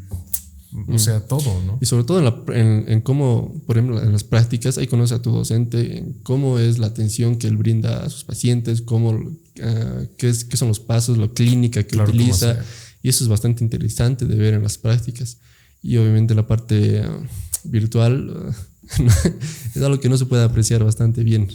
o sea, todo, ¿no? Y sobre todo en, cómo, por ejemplo, en las prácticas, ahí conoce a tu docente, en cómo es la atención que él brinda a sus pacientes, cómo, ah, qué, es, qué son los pasos, la clínica que utiliza. Y eso es bastante interesante de ver en las prácticas. Y obviamente la parte ah, virtual *laughs* ah, es algo que no se puede apreciar bastante bien.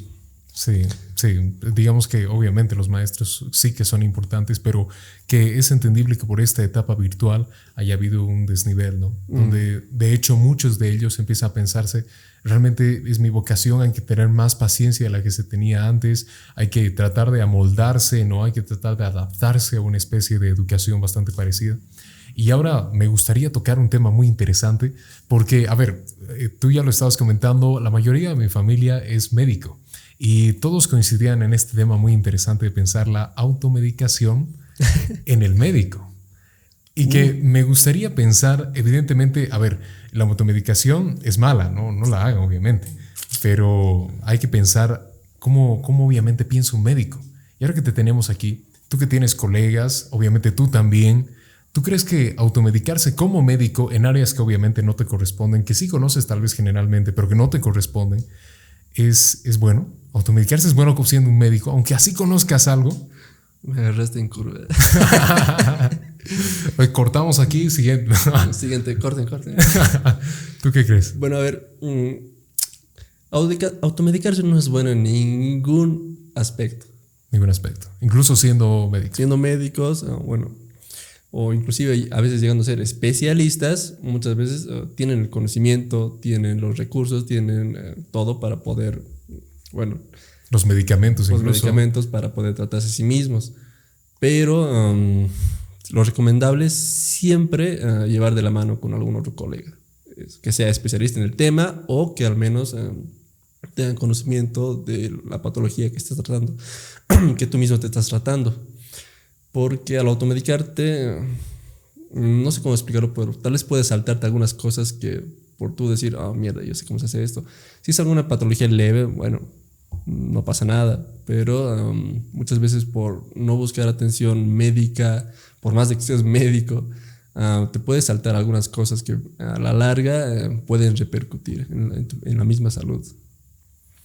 Sí, sí, digamos que obviamente los maestros sí que son importantes, pero que es entendible que por esta etapa virtual haya habido un desnivel, ¿no? Mm. Donde de hecho muchos de ellos empiezan a pensarse, realmente es mi vocación, hay que tener más paciencia de la que se tenía antes, hay que tratar de amoldarse, ¿no? Hay que tratar de adaptarse a una especie de educación bastante parecida. Y ahora me gustaría tocar un tema muy interesante, porque, a ver, eh, tú ya lo estabas comentando, la mayoría de mi familia es médico. Y todos coincidían en este tema muy interesante de pensar la automedicación *laughs* en el médico. Y que mm. me gustaría pensar, evidentemente, a ver, la automedicación es mala, no, no la hagan, obviamente, pero hay que pensar cómo, cómo obviamente piensa un médico. Y ahora que te tenemos aquí, tú que tienes colegas, obviamente tú también, ¿Tú crees que automedicarse como médico en áreas que obviamente no te corresponden, que sí conoces tal vez generalmente, pero que no te corresponden, es, es bueno? ¿Automedicarse es bueno siendo un médico, aunque así conozcas algo? Me agarraste en curva. *laughs* cortamos aquí, siguiente. *laughs* siguiente, corten, corten. ¿Tú qué crees? Bueno, a ver, mm, automedicarse no es bueno en ningún aspecto. Ningún aspecto. Incluso siendo médicos. Siendo médicos, ah, bueno, o inclusive a veces llegando a ser especialistas, muchas veces ah, tienen el conocimiento, tienen los recursos, tienen eh, todo para poder, bueno... Los medicamentos Los medicamentos para poder tratarse a sí mismos. Pero lo recomendable es siempre ah, llevar de la mano con algún otro colega, que sea especialista en el tema o que al menos tengan conocimiento de la patología que estás tratando, *clears throat* que tú mismo te estás tratando. Porque al automedicarte, no sé cómo explicarlo, pero tal vez puedes saltarte algunas cosas que por tú decir, ah, mierda, yo sé cómo se hace esto. Si es alguna patología leve, bueno, no pasa nada, pero muchas veces por no buscar atención médica, por más de que seas médico, te puedes saltar algunas cosas que a la larga eh, pueden repercutir en la misma salud.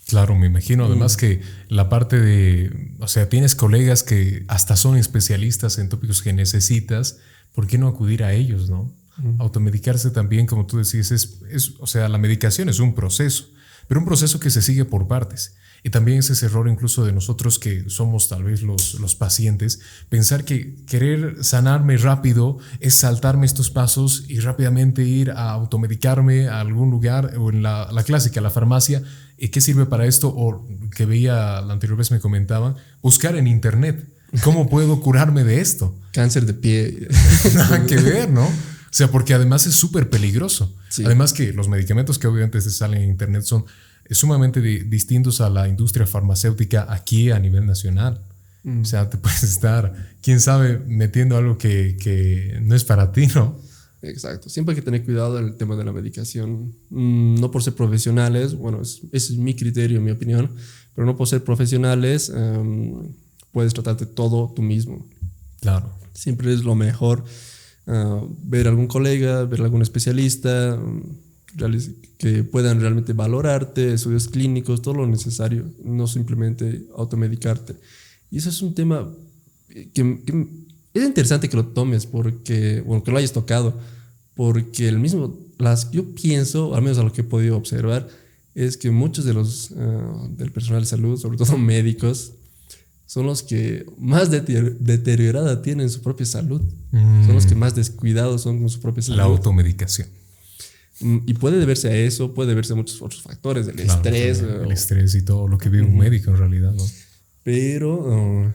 Claro, me imagino. Además mm. que la parte de, o sea, tienes colegas que hasta son especialistas en tópicos que necesitas, ¿por qué no acudir a ellos, no? Mm. Automedicarse también, como tú decías, es, es, o sea, la medicación es un proceso, pero un proceso que se sigue por partes. Y también es ese error incluso de nosotros que somos tal vez los, los pacientes, pensar que querer sanarme rápido es saltarme estos pasos y rápidamente ir a automedicarme a algún lugar o en la, la clásica, la farmacia. ¿Y qué sirve para esto? O que veía la anterior vez me comentaban, buscar en internet. ¿Cómo puedo curarme de esto? *laughs* Cáncer de pie. *laughs* Nada que ver, ¿no? O sea, porque además es súper peligroso. Además que los medicamentos que obviamente se salen en internet son sumamente distintos a la industria farmacéutica aquí a nivel nacional. Mm. O sea, te *laughs* puedes estar, quién sabe, metiendo algo que, que, no es para ti, ¿no? Exacto. Siempre hay que tener cuidado en el tema de la medicación. Mm, no por ser profesionales, bueno, ese es mi criterio, mi opinión, pero no por ser profesionales, em, puedes tratarte todo tú mismo. Claro. Siempre es lo mejor ah, ver a algún colega, ver a algún especialista, que puedan realmente valorarte, estudios clínicos, todo lo necesario, no simplemente automedicarte. Y eso es un tema que, es interesante que lo tomes, porque, bueno, que lo hayas tocado, porque el mismo, las, yo pienso, al menos a lo que he podido observar, es que muchos de los, ah, del personal de salud, sobre todo *laughs* médicos, son los que más deteriorada tienen su propia salud. Son los que mm. más descuidados son con su propia salud. La automedicación. Mm, y puede deberse a eso, puede deberse a muchos otros factores, el estrés. El, estrés y todo lo que vive un médico en realidad, ¿no? Pero uh,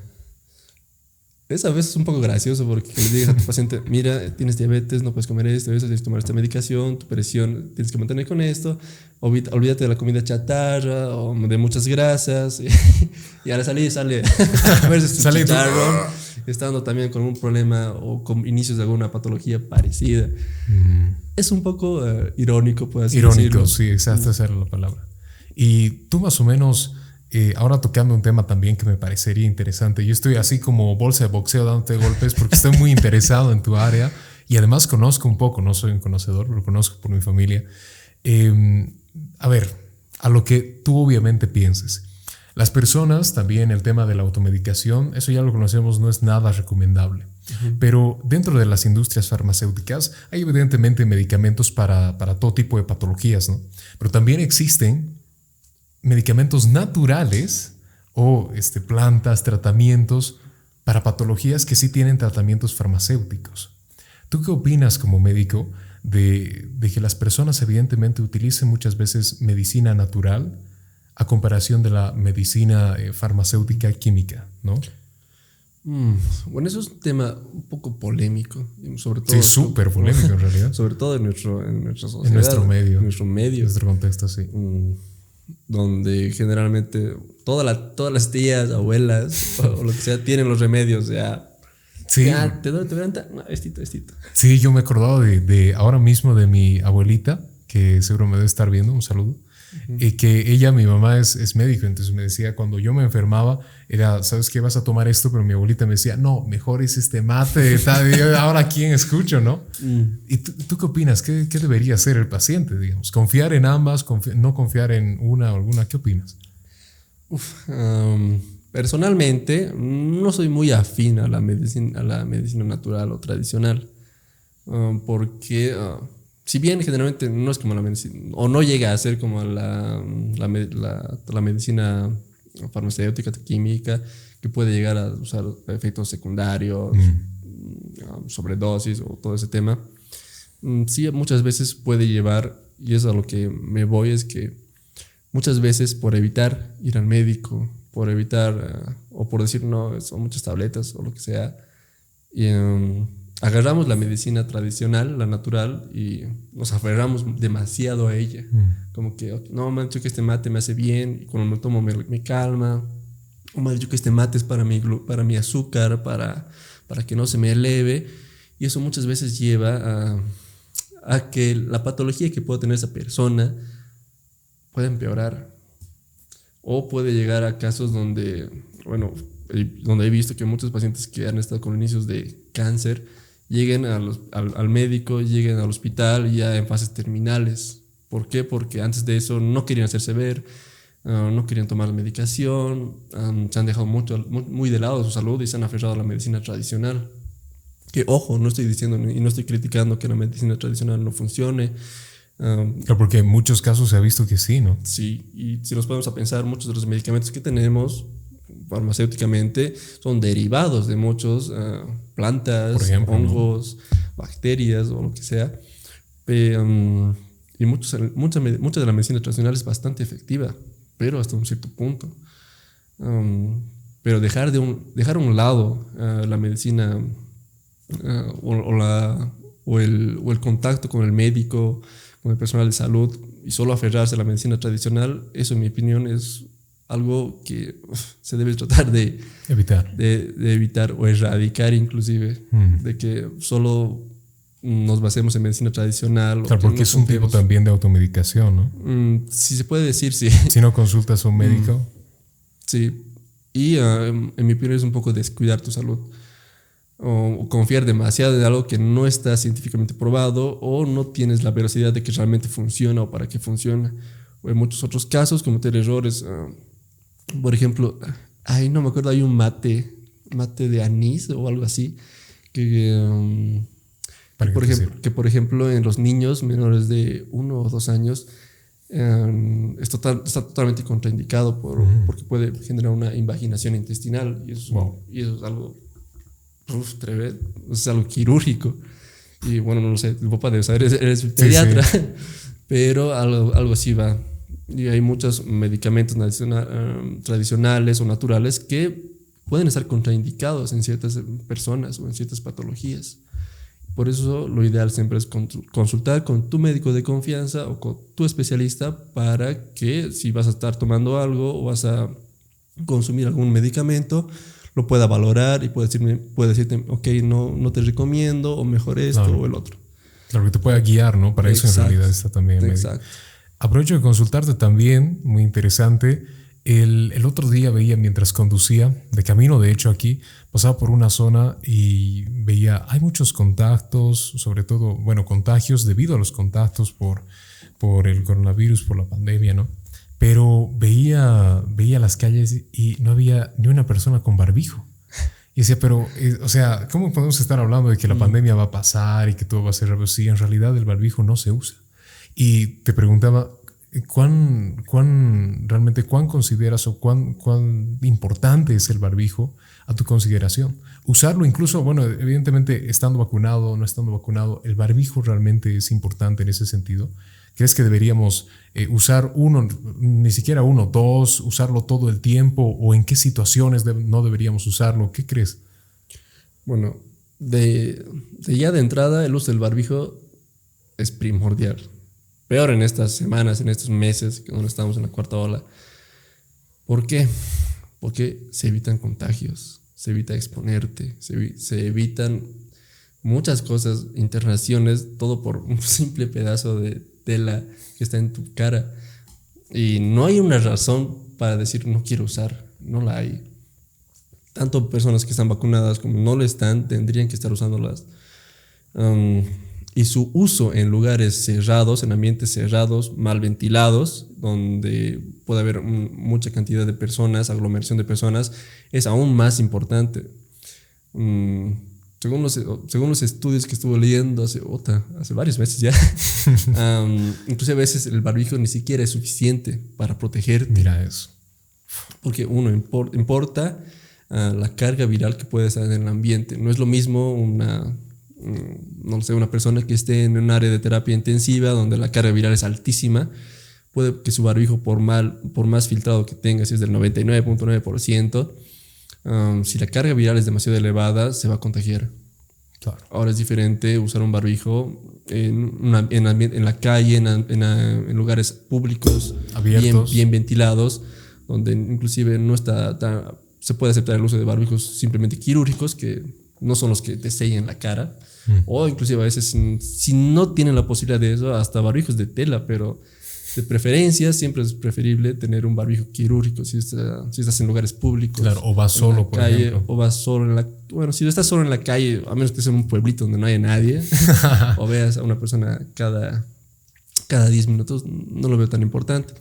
es a veces un poco gracioso porque le digas a tu paciente, *laughs* mira, tienes diabetes, no puedes comer esto, eso, tienes que tomar esta medicación, tu presión tienes que mantener con esto, olvídate de la comida chatarra o de muchas grasas. *laughs* y, ahora salí sale, *laughs* sale chatarro, estando también con un problema o con inicios de alguna patología parecida. Mm es un poco eh, irónico, puede. Irónico, sí, exacto, esa era la palabra. Y tú más o menos, eh, ahora tocando un tema también que me parecería interesante, yo estoy así como bolsa de boxeo dándote golpes porque estoy muy interesado en tu área y además conozco un poco, no soy un conocedor, pero conozco por mi familia. Em, a ver, a lo que tú obviamente pienses. Las personas, también el tema de la automedicación, eso ya lo conocemos, no es nada recomendable. Pero dentro de las industrias farmacéuticas hay evidentemente medicamentos para, todo tipo de patologías, ¿no? Pero también existen medicamentos naturales o este, plantas, tratamientos para patologías que sí tienen tratamientos farmacéuticos. ¿Tú qué opinas como médico de, que las personas evidentemente utilicen muchas veces medicina natural a comparación de la medicina eh, farmacéutica química, ¿no? Mm, bueno, eso es un tema un poco polémico, sobre todo. Sí, súper polémico en realidad. *laughs* Sobre todo en nuestro, en nuestra sociedad. En nuestro medio. En nuestro medio. En nuestro contexto, sí. Mm, donde generalmente toda la, todas las tías, abuelas o, lo que sea tienen los remedios ya. Sí. Ya, te doy, te No, estito, estito. Sí, yo me he acordado de, de ahora mismo de mi abuelita, que seguro me debe estar viendo, un saludo. Y que ella, mi mamá es, es, médico, entonces me decía, cuando yo me enfermaba, era, ¿sabes qué? Vas a tomar esto, pero mi abuelita me decía, no, mejor es este mate, tal, ahora quién escucho, ¿no? Mm. ¿Y tú, qué opinas? ¿Qué, ¿Qué, debería hacer el paciente, digamos? ¿Confiar en ambas, no confiar en una o alguna? ¿Qué opinas? personalmente, no soy muy afín a la medicina, a la medicina natural o tradicional, porque... Ah, si bien generalmente no es como la medicina, o no llega a ser como la, la, la, medicina farmacéutica, química, que puede llegar a usar efectos secundarios, mm. sobredosis o todo ese tema, mm, sí muchas veces puede llevar, y eso a lo que me voy, es que muchas veces por evitar ir al médico, por evitar, eh, o por decir no, son muchas tabletas o lo que sea, y, em, agarramos la medicina tradicional, la natural, y nos aferramos demasiado a ella. Mm. Como que, no, me han dicho que este mate me hace bien, y cuando me tomo me, calma. O me han dicho que este mate es para mi, para mi azúcar, para, para que no se me eleve. Y eso muchas veces lleva a, a que la patología que pueda tener esa persona pueda empeorar. O puede llegar a casos donde, bueno, donde he visto que muchos pacientes que han estado con inicios de cáncer, lleguen al, al, médico, lleguen al hospital ya en fases terminales. ¿Por qué? Porque antes de eso no querían hacerse ver, ah, no querían tomar la medicación, se han dejado mucho, muy, de lado su salud y se han aferrado a la medicina tradicional. Que ojo, no estoy diciendo y no estoy criticando que la medicina tradicional no funcione. porque en muchos casos se ha visto que sí, ¿no? Sí, y si nos podemos a pensar, muchos de los medicamentos que tenemos farmacéuticamente son derivados de muchos uh, plantas, hongos, bacterias o lo que sea. Um, y muchos, mucha, mucha de la medicina tradicional es bastante efectiva, pero hasta un cierto punto. Um, pero dejar, de un, dejar a un lado uh, la medicina uh, o, la, o, el, o el contacto con el médico, con el personal de salud y solo aferrarse a la medicina tradicional, eso en mi opinión es algo que se debe tratar de evitar, de, evitar o erradicar inclusive, mm. de que solo nos basemos en medicina tradicional. Claro, porque es un tipo también de automedicación, ¿no? Mm, si se puede decir, sí. Si no consultas a un médico. Mm, sí. Y ah, en, mi opinión es un poco descuidar tu salud. O, confiar demasiado en algo que no está científicamente probado o no tienes la velocidad de que realmente funciona o para qué funciona. O en muchos otros casos cometer errores. Ah, por ejemplo, ay, no me acuerdo, hay un mate, mate de anís o algo así, que, um, por, ejemplo, que por ejemplo en los niños menores de uno o dos años um, está, totalmente contraindicado por, porque puede generar una invaginación intestinal y eso, y eso es algo uf, es algo quirúrgico. Y bueno, no lo sé, el papá debe saber, eres, pediatra, *laughs* pero algo, algo así va. Y hay muchos medicamentos em, tradicionales o naturales que pueden estar contraindicados en ciertas personas o en ciertas patologías. Por eso lo ideal siempre es consultar con tu médico de confianza o con tu especialista para que si vas a estar tomando algo o vas a consumir algún medicamento, lo pueda valorar y pueda, decirme, puede decirte, ok, no, no te recomiendo o mejor esto o el otro. Claro, que te pueda guiar, ¿no? Para eso en realidad está también. Exacto. Aprovecho de consultarte también, muy interesante. El, el, otro día veía mientras conducía, de camino de hecho aquí, pasaba por una zona y veía, hay muchos contactos, sobre todo, bueno, contagios debido a los contactos por, por el coronavirus, por la pandemia, ¿no? Pero veía, veía las calles y no había ni una persona con barbijo. Y decía, pero, eh, o sea, ¿cómo podemos estar hablando de que la mm. pandemia va a pasar y que todo va a ser si en realidad el barbijo no se usa? Y te preguntaba, ¿cuán, cuán realmente cuán consideras o cuán, cuán importante es el barbijo a tu consideración? Usarlo incluso, bueno, evidentemente estando vacunado o no estando vacunado, ¿el barbijo realmente es importante en ese sentido? ¿Crees que deberíamos eh, usar uno, ni siquiera uno, dos, usarlo todo el tiempo o en qué situaciones no deberíamos usarlo? ¿Qué crees? Bueno, de, de ya de entrada el uso del barbijo es primordial peor en estas semanas, en estos meses, que no estamos en la cuarta ola. ¿Por qué? Porque se evitan contagios, se evita exponerte, se, evitan muchas cosas, internaciones, todo por un *laughs* simple pedazo de tela que está en tu cara. Y no hay una razón para decir no quiero usar, no la hay. Tanto personas que están vacunadas como no lo están, tendrían que estar usándolas. Um, y su uso en lugares cerrados, en ambientes cerrados, mal ventilados, donde puede haber mucha cantidad de personas, aglomeración de personas, es aún más importante. Mm, según, los, según los estudios que estuve leyendo hace, hace varios meses ya, *laughs* incluso a veces el barbijo ni siquiera es suficiente para protegerte. Mira eso. Porque uno importa ah, la carga viral que puede estar en el ambiente. No es lo mismo una no sé, una persona que esté en un área de terapia intensiva donde la carga viral es altísima, puede que su barbijo, por, mal, por más filtrado que tenga, si es del 99.9%, um, si la carga viral es demasiado elevada, se va a contagiar. Ahora es diferente usar un barbijo en, en, la calle, en, lugares públicos, bien, bien, ventilados, donde inclusive no está se puede aceptar el uso de barbijos simplemente quirúrgicos, que no son los que te sellan la cara. O inclusive a veces, si no tienen la posibilidad de eso, hasta barbijos de tela, pero de preferencia siempre es preferible tener un barbijo quirúrgico si, si estás en lugares públicos. Claro, o vas solo, por ejemplo. O vas solo en la... Bueno, si estás solo en la calle, a menos que sea en un pueblito donde no haya nadie, *laughs* o veas a una persona cada, cada 10 minutos, no lo veo tan importante.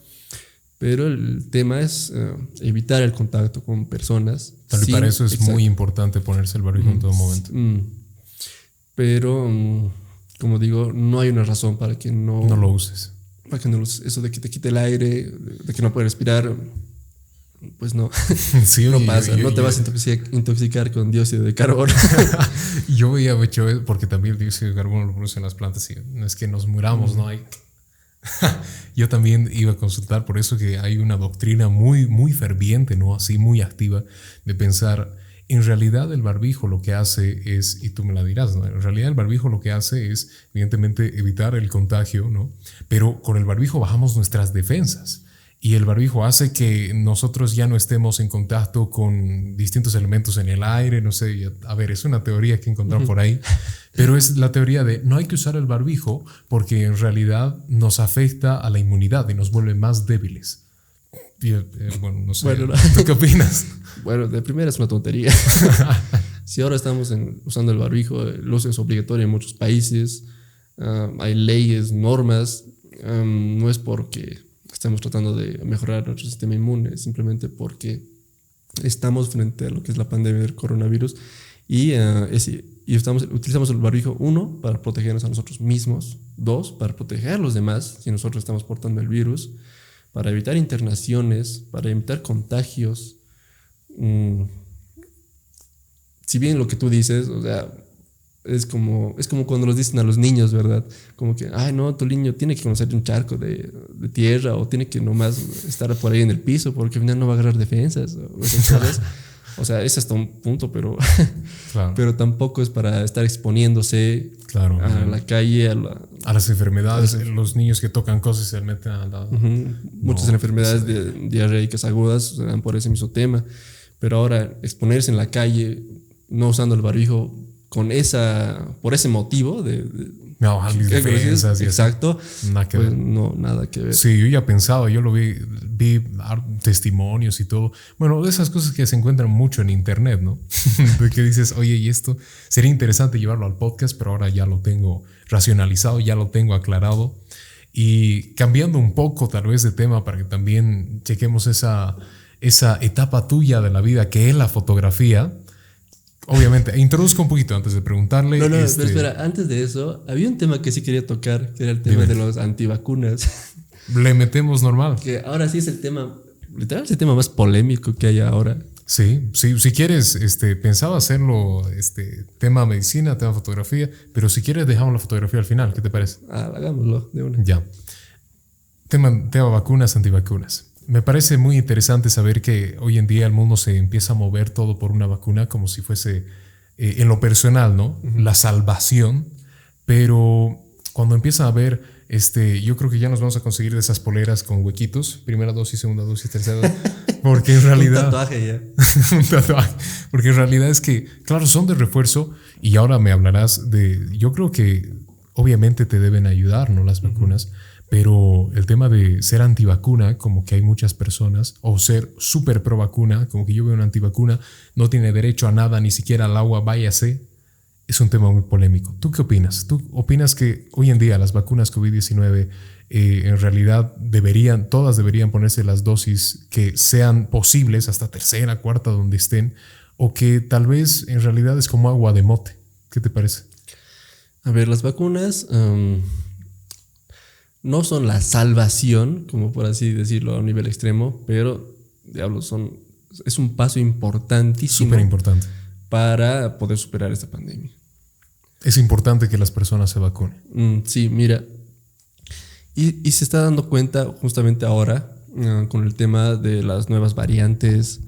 Pero el tema es eh, evitar el contacto con personas. Tal para eso es muy importante ponerse el barbijo en todo momento. Mm. Pero, mm, como digo, no hay una razón para que no, no lo uses. Para que no Eso de que te quite el aire, de que no puedes respirar, pues no. *laughs* Sí, *laughs* no pasa. no te vas a intoxicar, con dióxido de carbono. *laughs* yo veía hecho porque también el dióxido de carbono lo producen las plantas y no es que nos muramos, no hay. *laughs* yo también iba a consultar por eso que hay una doctrina muy, muy ferviente, ¿no? Así, muy activa de pensar en realidad el barbijo lo que hace es, y tú me la dirás, en realidad el barbijo lo que hace es, evidentemente, evitar el contagio, ¿no? Pero con el barbijo bajamos nuestras defensas. Y el barbijo hace que nosotros ya no estemos en contacto con distintos elementos en el aire, no sé, a ver, es una teoría que encontraron por ahí, pero es la teoría de no hay que usar el barbijo porque en realidad nos afecta a la inmunidad y nos vuelve más débiles. Eh, bueno, no sé. ¿Tú qué opinas? *laughs* Bueno, de primera es una tontería. *laughs* si ahora estamos usando el barbijo, el uso es obligatorio en muchos países, ah, hay leyes, normas, no es porque estamos tratando de mejorar nuestro sistema inmune, simplemente porque estamos frente a lo que es la pandemia del coronavirus y, ah, y estamos, utilizamos el barbijo, uno, para protegernos a nosotros mismos, dos, para proteger a los demás si nosotros estamos portando el virus, para evitar internaciones, para evitar contagios. Mm, si bien lo que tú dices, o sea, es como, es como cuando los dicen a los niños, ¿verdad? Como que, ay, no, tu niño tiene que conocer un charco de, de tierra o tiene que nomás estar por ahí en el piso porque al final no va a agarrar defensas. O *laughs* O sea, es hasta un punto, pero, *laughs* pero tampoco es para estar exponiéndose claro, a la calle, a, las enfermedades. los niños que tocan cosas y se meten a la. Muchas enfermedades de, diarreicas agudas se dan por ese mismo tema. Pero ahora, exponerse en la calle, no usando el barbijo, con esa, por ese motivo de no, defensas Exacto. Nada que pues, ver. No, nada que ver. Sí, yo ya pensado, yo lo vi, vi testimonios y todo. Bueno, de esas cosas que se encuentran mucho en internet, ¿no? *laughs* de que dices, oye, y esto sería interesante llevarlo al podcast, pero ahora ya lo tengo racionalizado, ya lo tengo aclarado. Y cambiando un poco tal vez de tema para que también chequemos esa, esa etapa tuya de la vida que es la fotografía. Obviamente, introduzco un poquito antes de preguntarle. No, no, pero este, espera, antes de eso, había un tema que sí quería tocar, que era el tema de los antivacunas. *laughs* Le metemos normal. Que ahora sí es el tema, literal, es el tema más polémico que hay ahora. Sí, sí, si quieres, este, pensaba hacerlo, este, tema medicina, tema fotografía, pero si quieres dejamos la fotografía al final, ¿qué te parece? Ah, hagámoslo de una. Ya. Tema, tema vacunas, antivacunas me parece muy interesante saber que hoy en día el mundo se empieza a mover todo por una vacuna como si fuese, eh, en lo personal, ¿no? La salvación. Pero cuando empieza a ver, este, yo creo que ya nos vamos a conseguir de esas poleras con huequitos, primera dosis, segunda dosis, tercera dosis, *laughs* porque en realidad... un tatuaje ya. *laughs* un tatuaje. Porque en realidad es que, claro, son de refuerzo y ahora me hablarás de, yo creo que obviamente te deben ayudar, ¿no? Las vacunas Pero el tema de ser antivacuna, como que hay muchas personas, o ser súper pro vacuna, como que yo veo una antivacuna, no tiene derecho a nada, ni siquiera al agua, váyase, es un tema muy polémico. ¿Tú qué opinas? ¿Tú opinas que hoy en día las vacunas COVID-19 eh, en realidad deberían, todas deberían ponerse las dosis que sean posibles hasta tercera, cuarta, donde estén, o que tal vez en realidad es como agua de mote? ¿Qué te parece? A ver, las vacunas no son la salvación, como por así decirlo a un nivel extremo, pero, diablo, son, es un paso importantísimo. Súper importante. Para poder superar esta pandemia. Es importante que las personas se vacunen. Mm, sí, mira. Y, se está dando cuenta justamente ahora ah, con el tema de las nuevas variantes,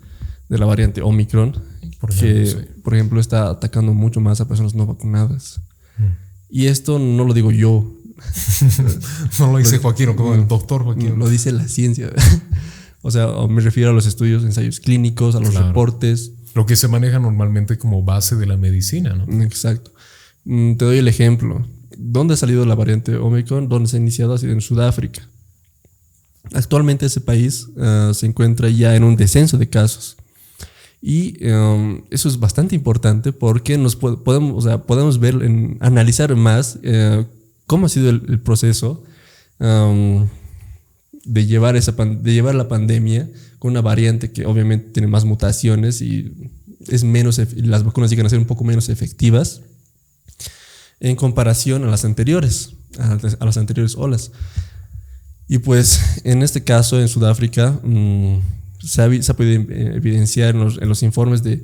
de la variante Omicron, por ejemplo, que, por ejemplo, está atacando mucho más a personas no vacunadas. Mm. Y esto no lo digo yo, *laughs* no lo dice Joaquín, como el doctor Joaquín. Lo dice la ciencia. *laughs* o sea, me refiero a los estudios, ensayos clínicos, a los reportes. Lo que se maneja normalmente como base de la medicina, ¿no? Exacto. Mm, te doy el ejemplo. ¿Dónde ha salido la variante Omicron? ¿Dónde se ha iniciado? Ha sido en Sudáfrica. Actualmente ese país ah, se encuentra ya en un descenso de casos. Y em, eso es bastante importante porque nos podemos, podemos ver, analizar más eh, cómo ha sido el, proceso de, llevar esa, de llevar la pandemia con una variante que obviamente tiene más mutaciones y es menos, las vacunas llegan a ser un poco menos efectivas en comparación a las anteriores, a, las anteriores olas. Y pues en este caso, en Sudáfrica, mm, se, ha, se, ha, podido evidenciar en los informes de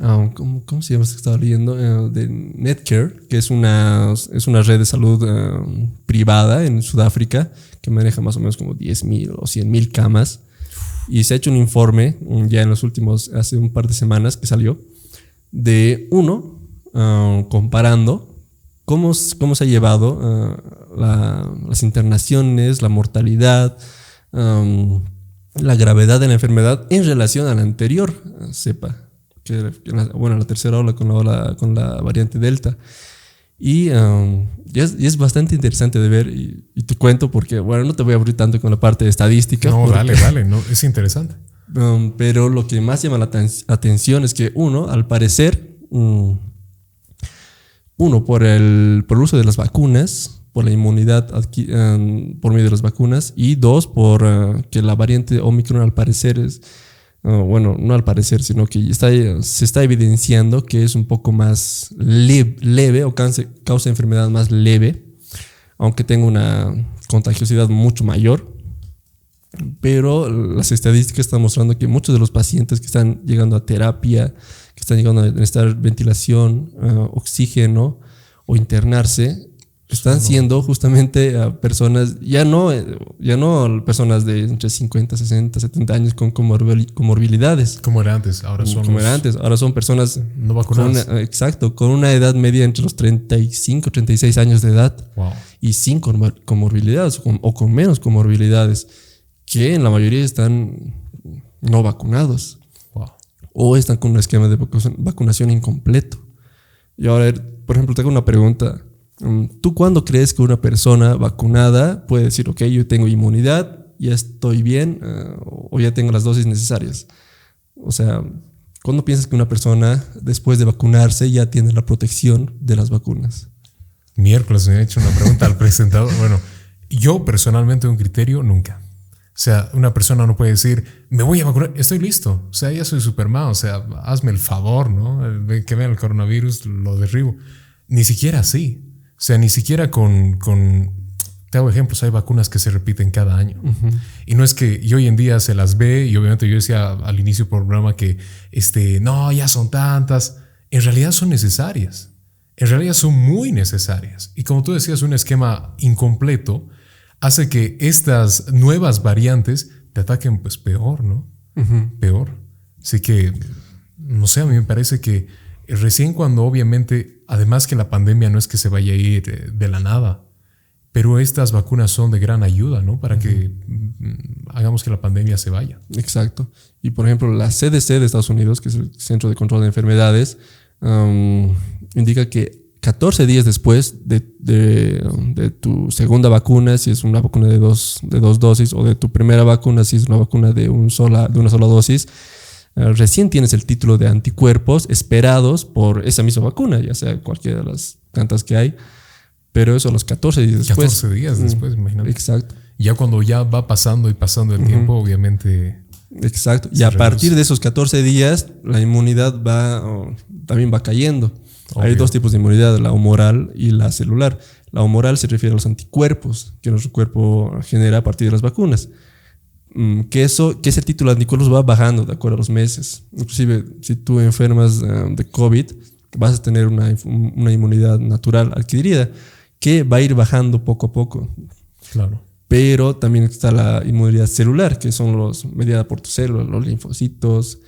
Ah, ¿cómo, se llama? estaba leyendo eh, de Netcare, que es una, es una red de salud eh, privada en Sudáfrica que maneja más o menos como 10.000 o 100.000 camas. Y se ha hecho un informe ya en los últimos, hace un par de semanas que salió, de uno, ah, comparando cómo, cómo se ha llevado ah, las internaciones, la mortalidad, la gravedad de la enfermedad en relación a la anterior cepa bueno, la tercera ola con la, con la variante Delta. Y, um, es, bastante interesante de ver y, te cuento porque, bueno, no te voy a abrir tanto con la parte de estadística. No, dale, dale, no, es interesante. *laughs* Um, pero lo que más llama la atención es que uno, al parecer, um, uno, por el, por el uso de las vacunas, por la inmunidad por medio de las vacunas, y dos, por uh, que la variante Omicron al parecer es bueno, no al parecer, sino que se está evidenciando que es un poco más leve, o causa, enfermedad más leve, aunque tenga una contagiosidad mucho mayor. Pero las estadísticas están mostrando que muchos de los pacientes que están llegando a terapia, que están llegando a necesitar ventilación, ah, oxígeno o internarse, están siendo justamente personas, ya no, ya no personas de entre 50, 60, 70 años con comorbilidades. Como era antes, ahora son. Como era antes, ahora son personas. No vacunadas. exacto, con una edad media entre los 35, 36 años de edad. Y sin comorbilidades o con, menos comorbilidades, que en la mayoría están no vacunados. O están con un esquema de vacunación incompleto. Y ahora, por ejemplo, tengo una pregunta ¿Tú cuándo crees que una persona vacunada puede decir, ok, yo tengo inmunidad, ya estoy bien eh, o ya tengo las dosis necesarias? O sea, ¿cuándo piensas que una persona después de vacunarse ya tiene la protección de las vacunas? Miércoles me he hecho una pregunta al *laughs* presentador. Bueno, yo personalmente un criterio nunca. O sea, una persona no puede decir, me voy a vacunar, estoy listo. O sea, ya soy Superman. O sea, hazme el favor, ¿no? Que vean el coronavirus, lo derribo. Ni siquiera así. O sea, ni siquiera con, con te hago ejemplos, hay vacunas que se repiten cada año. Y no es que y hoy en día se las ve, y obviamente yo decía al inicio del programa que este, no, ya son tantas. En realidad son necesarias. En realidad son muy necesarias. Y como tú decías, un esquema incompleto hace que estas nuevas variantes te ataquen pues peor, ¿no? Peor. Así que, no sé, a mí me parece que recién cuando obviamente Además que la pandemia no es que se vaya a ir eh, de la nada, pero estas vacunas son de gran ayuda, ¿no? Para que mm, hagamos que la pandemia se vaya. Exacto. Y por ejemplo, la CDC de Estados Unidos, que es el Centro de Control de Enfermedades, indica que 14 días después de, de, tu segunda vacuna, si es una vacuna de dos, de dos dosis, o de tu primera vacuna, si es una vacuna de, una sola dosis, recién tienes el título de anticuerpos esperados por esa misma vacuna, ya sea cualquiera de las tantas que hay. Pero eso a los 14 días después. 14 días después, mm, imagínate. Exacto. Ya cuando ya va pasando y pasando el tiempo, obviamente. Exacto. Y a partir de esos 14 días, la inmunidad va también va cayendo. Hay dos tipos de inmunidad, la humoral y la celular. La humoral se refiere a los anticuerpos que nuestro cuerpo genera a partir de las vacunas. Mm, que, eso, que ese título de anticuerpos va bajando de acuerdo a los meses. Inclusive, si tú enfermas eh, de COVID, vas a tener una, una inmunidad natural adquirida que va a ir bajando poco a poco. Claro. Pero también está la inmunidad celular, que son los mediada por tus células, los linfocitos,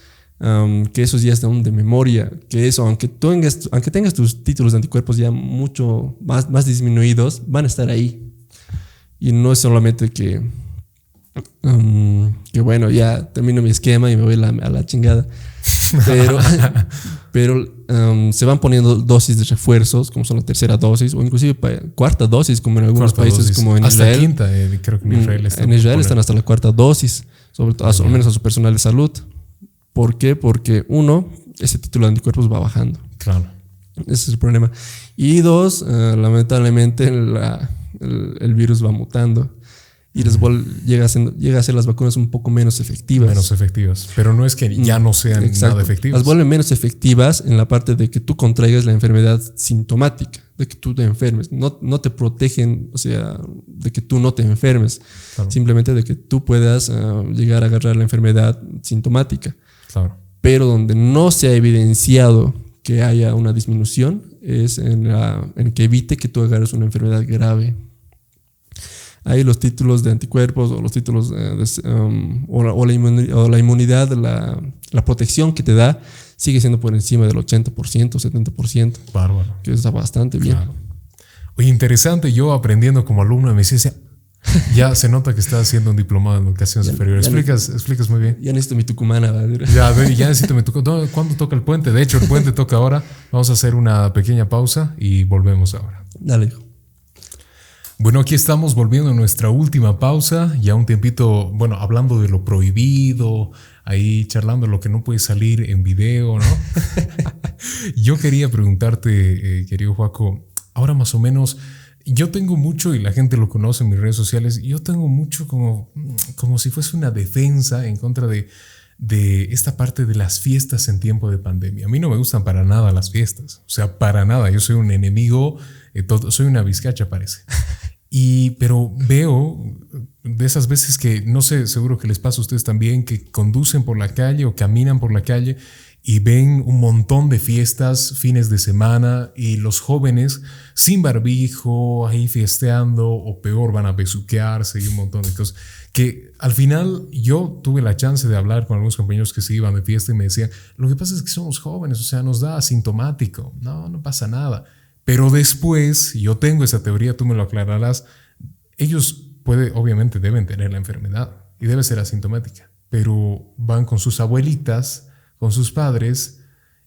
que esos ya están de memoria, que eso, aunque, tengas, aunque tengas tus títulos de anticuerpos ya mucho más, más disminuidos, van a estar ahí. Y no es solamente que, que bueno, ya termino mi esquema y me voy a la chingada. Pero, *laughs* pero um, se van poniendo dosis de refuerzos, como son la tercera dosis, o inclusive cuarta dosis, como en algunos países como en hasta Israel. quinta, eh, creo que en Israel, están, en Israel están hasta la cuarta dosis, sobre todo, al menos a su personal de salud. ¿Por qué? Porque uno, ese título de anticuerpos va bajando. Claro. Ese es el problema. Y dos, eh, lamentablemente el virus va mutando y les llega, a ser, llega a las vacunas un poco menos efectivas. Menos efectivas. Pero no es que ya no sean nada efectivas. Las vuelven menos efectivas en la parte de que tú contraigas la enfermedad sintomática, de que tú te enfermes. No, no te protegen, o sea, de que tú no te enfermes. Simplemente de que tú puedas ah, llegar a agarrar la enfermedad sintomática. Claro. Pero donde no se ha evidenciado que haya una disminución es en, en que evite que tú agarres una enfermedad grave ahí los títulos de anticuerpos o los títulos um, o, la, o, la inmunidad, la, la, protección que te da, sigue siendo por encima del 80%, 70%. Bárbaro. Que está bastante bien. Oye, interesante, yo aprendiendo como alumno me decía, *laughs* ya se nota que estás haciendo un diplomado en educación superior. explicas, explicas muy bien. Ya necesito mi tucumana. Ya, ya necesito mi tucumana. ¿Cuándo toca el puente? De hecho, el puente toca ahora. Vamos a hacer una pequeña pausa y volvemos ahora. Dale, hijo. Bueno, aquí estamos volviendo a nuestra última pausa, ya un tiempito, bueno, hablando de lo prohibido, ahí charlando lo que no puede salir en video, ¿no? *laughs* yo quería preguntarte, eh, querido Joaco, ahora más o menos, yo tengo mucho, y la gente lo conoce en mis redes sociales, yo tengo mucho como, como si fuese una defensa en contra de, de esta parte de las fiestas en tiempo de pandemia. A mí no me gustan para nada las fiestas, o sea, para nada, yo soy un enemigo, eh, soy una vizcacha parece. Y, pero veo de esas veces que, no sé, seguro que les pasa a ustedes también, que conducen por la calle o caminan por la calle y ven un montón de fiestas, fines de semana, y los jóvenes sin barbijo, ahí fiesteando, o peor, van a besuquearse y un montón de cosas. Que al final yo tuve la chance de hablar con algunos compañeros que se iban de fiesta y me decían, lo que pasa es que somos jóvenes, o sea, nos da asintomático, no, no pasa nada. Pero después, yo tengo esa teoría, tú me lo aclararás, ellos puede, obviamente deben tener la enfermedad y debe ser asintomática, pero van con sus abuelitas, con sus padres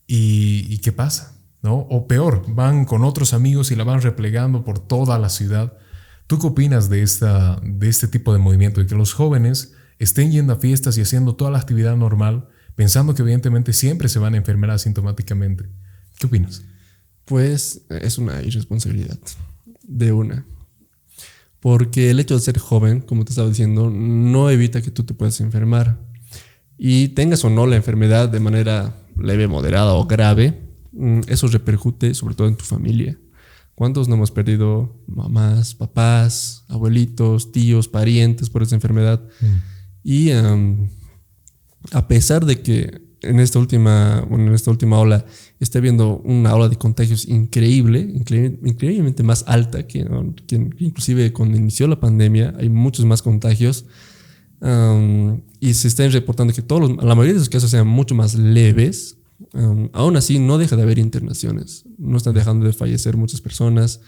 y, ¿qué pasa? ¿No? O peor, van con otros amigos y la van replegando por toda la ciudad. ¿Tú qué opinas de, esta, de este tipo de movimiento? De que los jóvenes estén yendo a fiestas y haciendo toda la actividad normal, pensando que evidentemente siempre se van a enfermar asintomáticamente. ¿Qué opinas? Pues es una irresponsabilidad de una. Porque el hecho de ser joven, como te estaba diciendo, no evita que tú te puedas enfermar. Y tengas o no la enfermedad de manera leve, moderada o grave, mm, eso repercute sobre todo en tu familia. ¿Cuántos no hemos perdido mamás, papás, abuelitos, tíos, parientes por esa enfermedad? Mm. Y a pesar de que en esta última, en esta última ola está viendo una ola de contagios increíble, increíblemente más alta que, inclusive cuando inició la pandemia, hay muchos más contagios. Um, y se están reportando que todos la mayoría de los casos sean mucho más leves. Um, aún así, no deja de haber internaciones. No están dejando de fallecer muchas personas.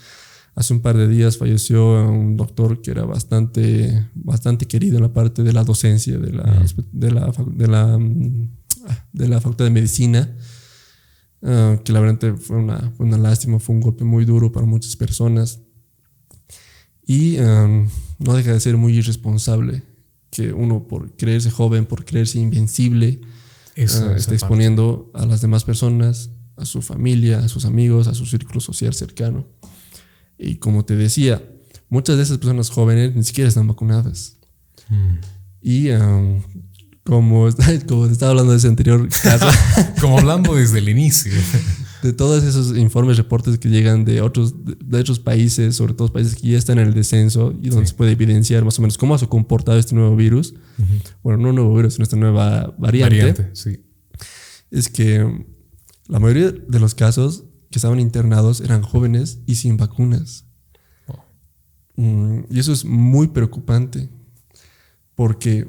Hace un par de días falleció un doctor que era bastante, bastante querido en la parte de la docencia de la, de la, de la, de la Facultad de Medicina ah, que la verdad fue una, una, lástima, fue un golpe muy duro para muchas personas. Y ah, no deja de ser muy irresponsable que uno por creerse joven, por creerse invencible, está exponiendo a las demás personas, a su familia, a sus amigos, a su círculo social cercano. Y como te decía, muchas de esas personas jóvenes ni siquiera están vacunadas. Mm. Y como, *laughs* como estaba hablando de ese anterior caso. *laughs* como hablando desde el inicio. *laughs* De todos esos informes, reportes que llegan de otros, de otros países, sobre todo países que ya están en el descenso y donde se puede evidenciar más o menos cómo ha comportado este nuevo virus. Bueno, no nuevo virus, sino esta nueva variante. Variante, sí. Es que la mayoría de los casos que estaban internados eran jóvenes y sin vacunas. Oh. Mm, y eso es muy preocupante porque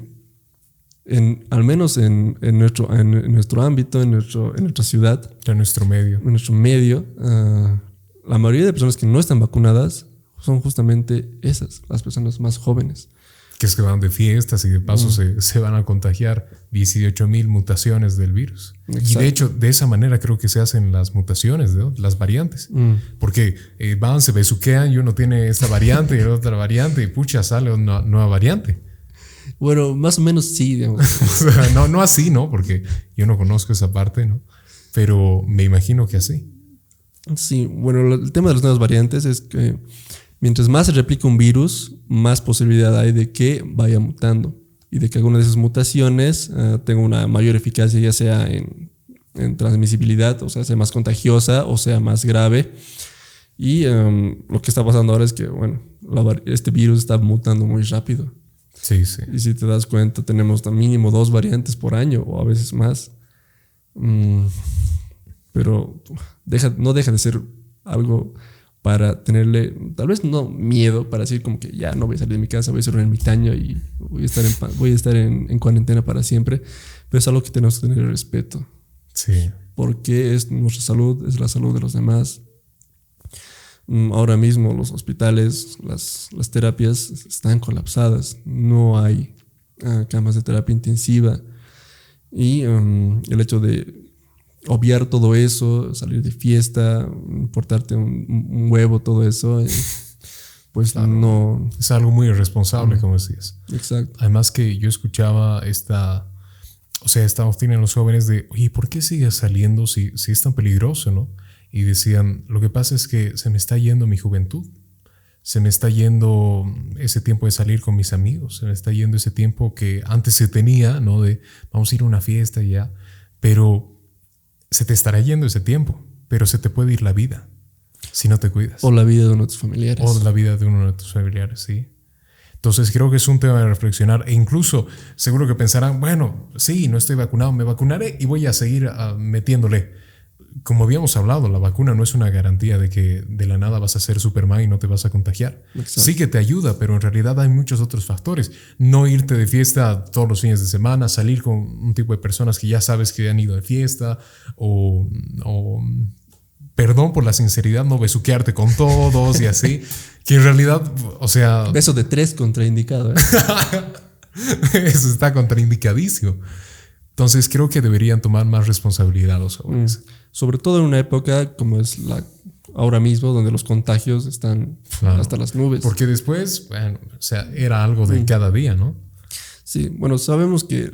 en, al menos en, en nuestro, en, nuestro ámbito, en, nuestro, en nuestra ciudad, en nuestro medio, en nuestro medio ah, la mayoría de personas que no están vacunadas son justamente esas, las personas más jóvenes que es que van de fiestas y de paso se, se, van a contagiar 18 mil mutaciones del virus. Y de hecho, de esa manera creo que se hacen las mutaciones, las variantes. Mm. Porque eh, van, se besuquean y uno tiene esta variante y *laughs* otra variante y pucha, sale una nueva variante. Bueno, más o menos sí. *laughs* no, no así, ¿no? Porque yo no conozco esa parte, ¿no? Pero me imagino que así. Sí, bueno, el tema de las nuevas variantes es que Mientras más se replica un virus, más posibilidad hay de que vaya mutando y de que alguna de esas mutaciones eh, tenga una mayor eficacia, ya sea en, transmisibilidad, o sea, sea más contagiosa o sea más grave. Y em, lo que está pasando ahora es que, bueno, este virus está mutando muy rápido. Sí, sí. Y si te das cuenta, tenemos mínimo dos variantes por año o a veces más. Mm, pero deja, no deja de ser algo para tenerle, tal vez no miedo, para decir como que ya no voy a salir de mi casa, voy a ser un ermitaño y voy a estar en, voy a estar en, cuarentena para siempre, pero es algo que tenemos que tener respeto. Sí. Porque es nuestra salud, es la salud de los demás. Mm, ahora mismo los hospitales, las, las terapias están colapsadas, no hay ah, camas de terapia intensiva y um, el hecho de obviar todo eso, salir de fiesta, importarte un, huevo, todo eso, eh, *laughs* pues no. Es algo muy irresponsable, como decías. Exacto. Además que yo escuchaba esta, o sea, esta tienen los jóvenes de, oye, ¿por qué sigues saliendo si, si es tan peligroso, no? Y decían, lo que pasa es que se me está yendo mi juventud. Se me está yendo ese tiempo de salir con mis amigos, se me está yendo ese tiempo que antes se tenía, ¿no? De vamos a ir a una fiesta y ya. Pero se te estará yendo ese tiempo, pero se te puede ir la vida si no te cuidas. O la vida de uno de tus familiares. O la vida de uno de tus familiares, sí. Entonces creo que es un tema de reflexionar e incluso seguro que pensarán, bueno, sí, no estoy vacunado, me vacunaré y voy a seguir ah, metiéndole como habíamos hablado, la vacuna no es una garantía de que de la nada vas a ser Superman y no te vas a contagiar. Sí que te ayuda, pero en realidad hay muchos otros factores. No irte de fiesta todos los fines de semana, salir con un tipo de personas que ya sabes que han ido de fiesta, o, perdón por la sinceridad, no besuquearte con todos y así. *laughs* Que en realidad, o sea... Beso de tres contraindicado. ¿eh? *laughs* Eso está contraindicadísimo. Entonces creo que deberían tomar más responsabilidad los jóvenes. Mm sobre todo en una época como es la ahora mismo, donde los contagios están hasta las nubes. Porque después, bueno, o sea, era algo de mm. cada día, ¿no? Sí, bueno, sabemos que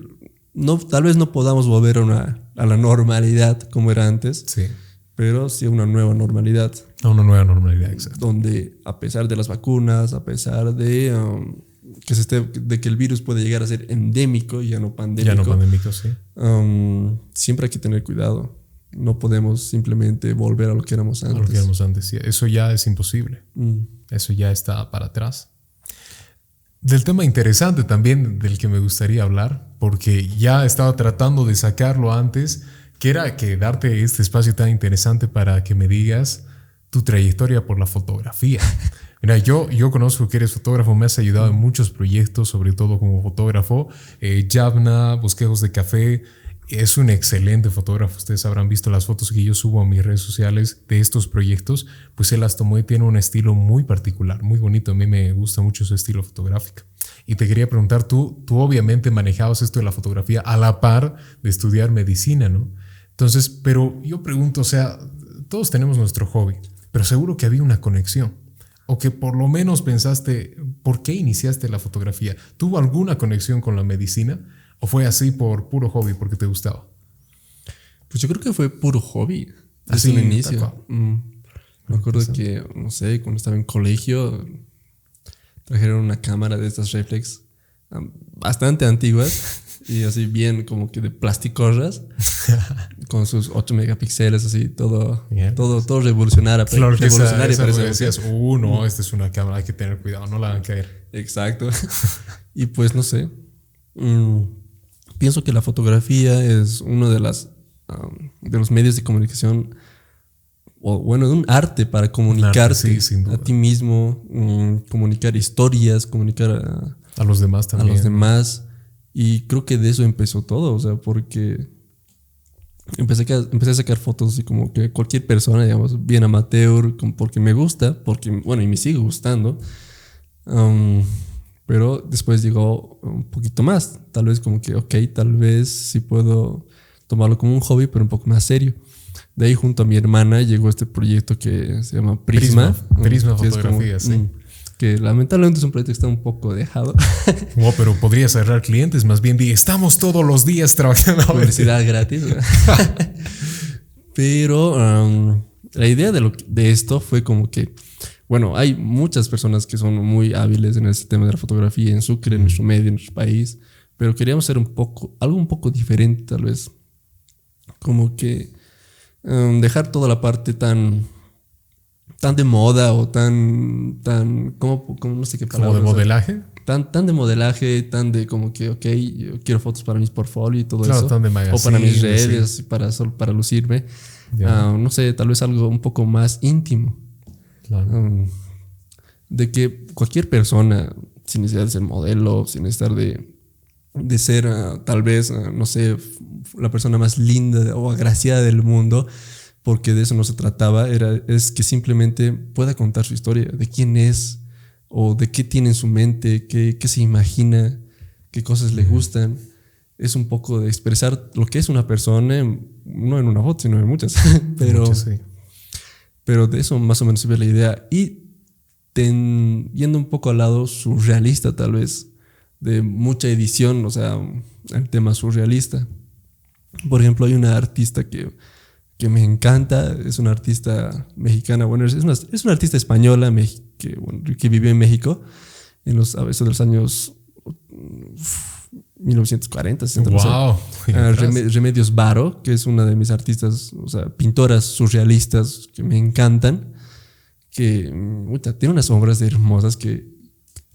no, tal vez no podamos volver a, una, a la normalidad como era antes. Sí. Pero sí a una nueva normalidad. A una nueva normalidad, exacto. Donde a pesar de las vacunas, a pesar de um, que se esté, de que el virus puede llegar a ser endémico y ya no pandémico. Ya no pandémico, sí. Um, siempre hay que tener cuidado no podemos simplemente volver a lo que éramos antes. A lo que éramos antes, Eso ya es imposible. Mm. Eso ya está para atrás. Del tema interesante también del que me gustaría hablar, porque ya estaba tratando de sacarlo antes, que era que darte este espacio tan interesante para que me digas tu trayectoria por la fotografía. *laughs* Mira, yo, yo conozco que eres fotógrafo, me has ayudado en muchos proyectos, sobre todo como fotógrafo. Eh, Bosquejos de Café, es un excelente fotógrafo. Ustedes habrán visto las fotos que yo subo a mis redes sociales de estos proyectos. Pues él las tomó y tiene un estilo muy particular, muy bonito. A mí me gusta mucho su estilo fotográfico. Y te quería preguntar, tú, tú obviamente manejabas esto de la fotografía a la par de estudiar medicina, ¿no? Entonces, pero yo pregunto, o sea, todos tenemos nuestro hobby, pero seguro que había una conexión. O que por lo menos pensaste, ¿por qué iniciaste la fotografía? ¿Tuvo alguna conexión con la medicina? ¿O fue así por puro hobby, porque te gustaba? Pues yo creo que fue puro hobby. Así el inicio. Mm. Me acuerdo que, no sé, cuando estaba en colegio, trajeron una cámara de estas reflex bastante antiguas *laughs* y así bien como que de plasticorras *laughs* con sus 8 megapíxeles así todo todo todo revolucionario revolucionario esa, decías uh no esta es una cámara hay que tener cuidado no la hagan caer exacto *laughs* y pues no sé mm, pienso que la fotografía es uno de las de los medios de comunicación o bueno, un arte para comunicarte a ti mismo, mm, comunicar historias, comunicar a, a los demás también. A los demás. Y creo que de eso empezó todo, o sea, porque empecé a, empecé a sacar fotos y como que cualquier persona, digamos, bien amateur, porque me gusta, porque, bueno, y me sigue gustando. Um, pero después llegó un poquito más, tal vez como que, ok, tal vez sí puedo tomarlo como un hobby, pero un poco más serio. De ahí junto a mi hermana llegó este proyecto que se llama Prisma. Prisma, Fotografía, sí. Mm, que lamentablemente es un proyecto que está un poco dejado. *laughs* No, pero podría cerrar clientes, más bien di, estamos todos los días trabajando. Universidad *laughs* gratis. *laughs* pero um, la idea de, lo, de esto fue como que, bueno, hay muchas personas que son muy hábiles en el sistema de la fotografía en Sucre, en nuestro medio, en nuestro país, pero queríamos hacer un poco, algo un poco diferente tal vez. Como que um, dejar toda la parte tan tan de moda o tan, tan, ¿cómo, no sé qué palabra? ¿Como de modelaje? Tan, tan de modelaje, tan de como que, ok, yo quiero fotos para mis portfolio y todo eso. Tan de o para mis redes, para, para lucirme. Ah, no sé, tal vez algo un poco más íntimo. Claro. Um, de que cualquier persona, sin necesidad de ser modelo, sin estar de, de ser ah, tal vez, ah, no sé, la persona más linda o agraciada del mundo, porque de eso no se trataba, era, es que simplemente pueda contar su historia, de quién es, o de qué tiene en su mente, qué, qué se imagina, qué cosas le gustan. Es un poco de expresar lo que es una persona, no en una foto, sino en muchas, *laughs* pero, pero de eso más o menos se ve la idea. Y yendo un poco al lado surrealista tal vez, de mucha edición, o sea, el tema surrealista. Por ejemplo, hay una artista que que me encanta, es una artista mexicana, bueno, es una, es una artista española que, que, vivió en México en los, a veces de los años 1940, 60. Wow. Remedios Varo, que es una de mis artistas, o sea, pintoras surrealistas que me encantan, que tiene unas obras hermosas que,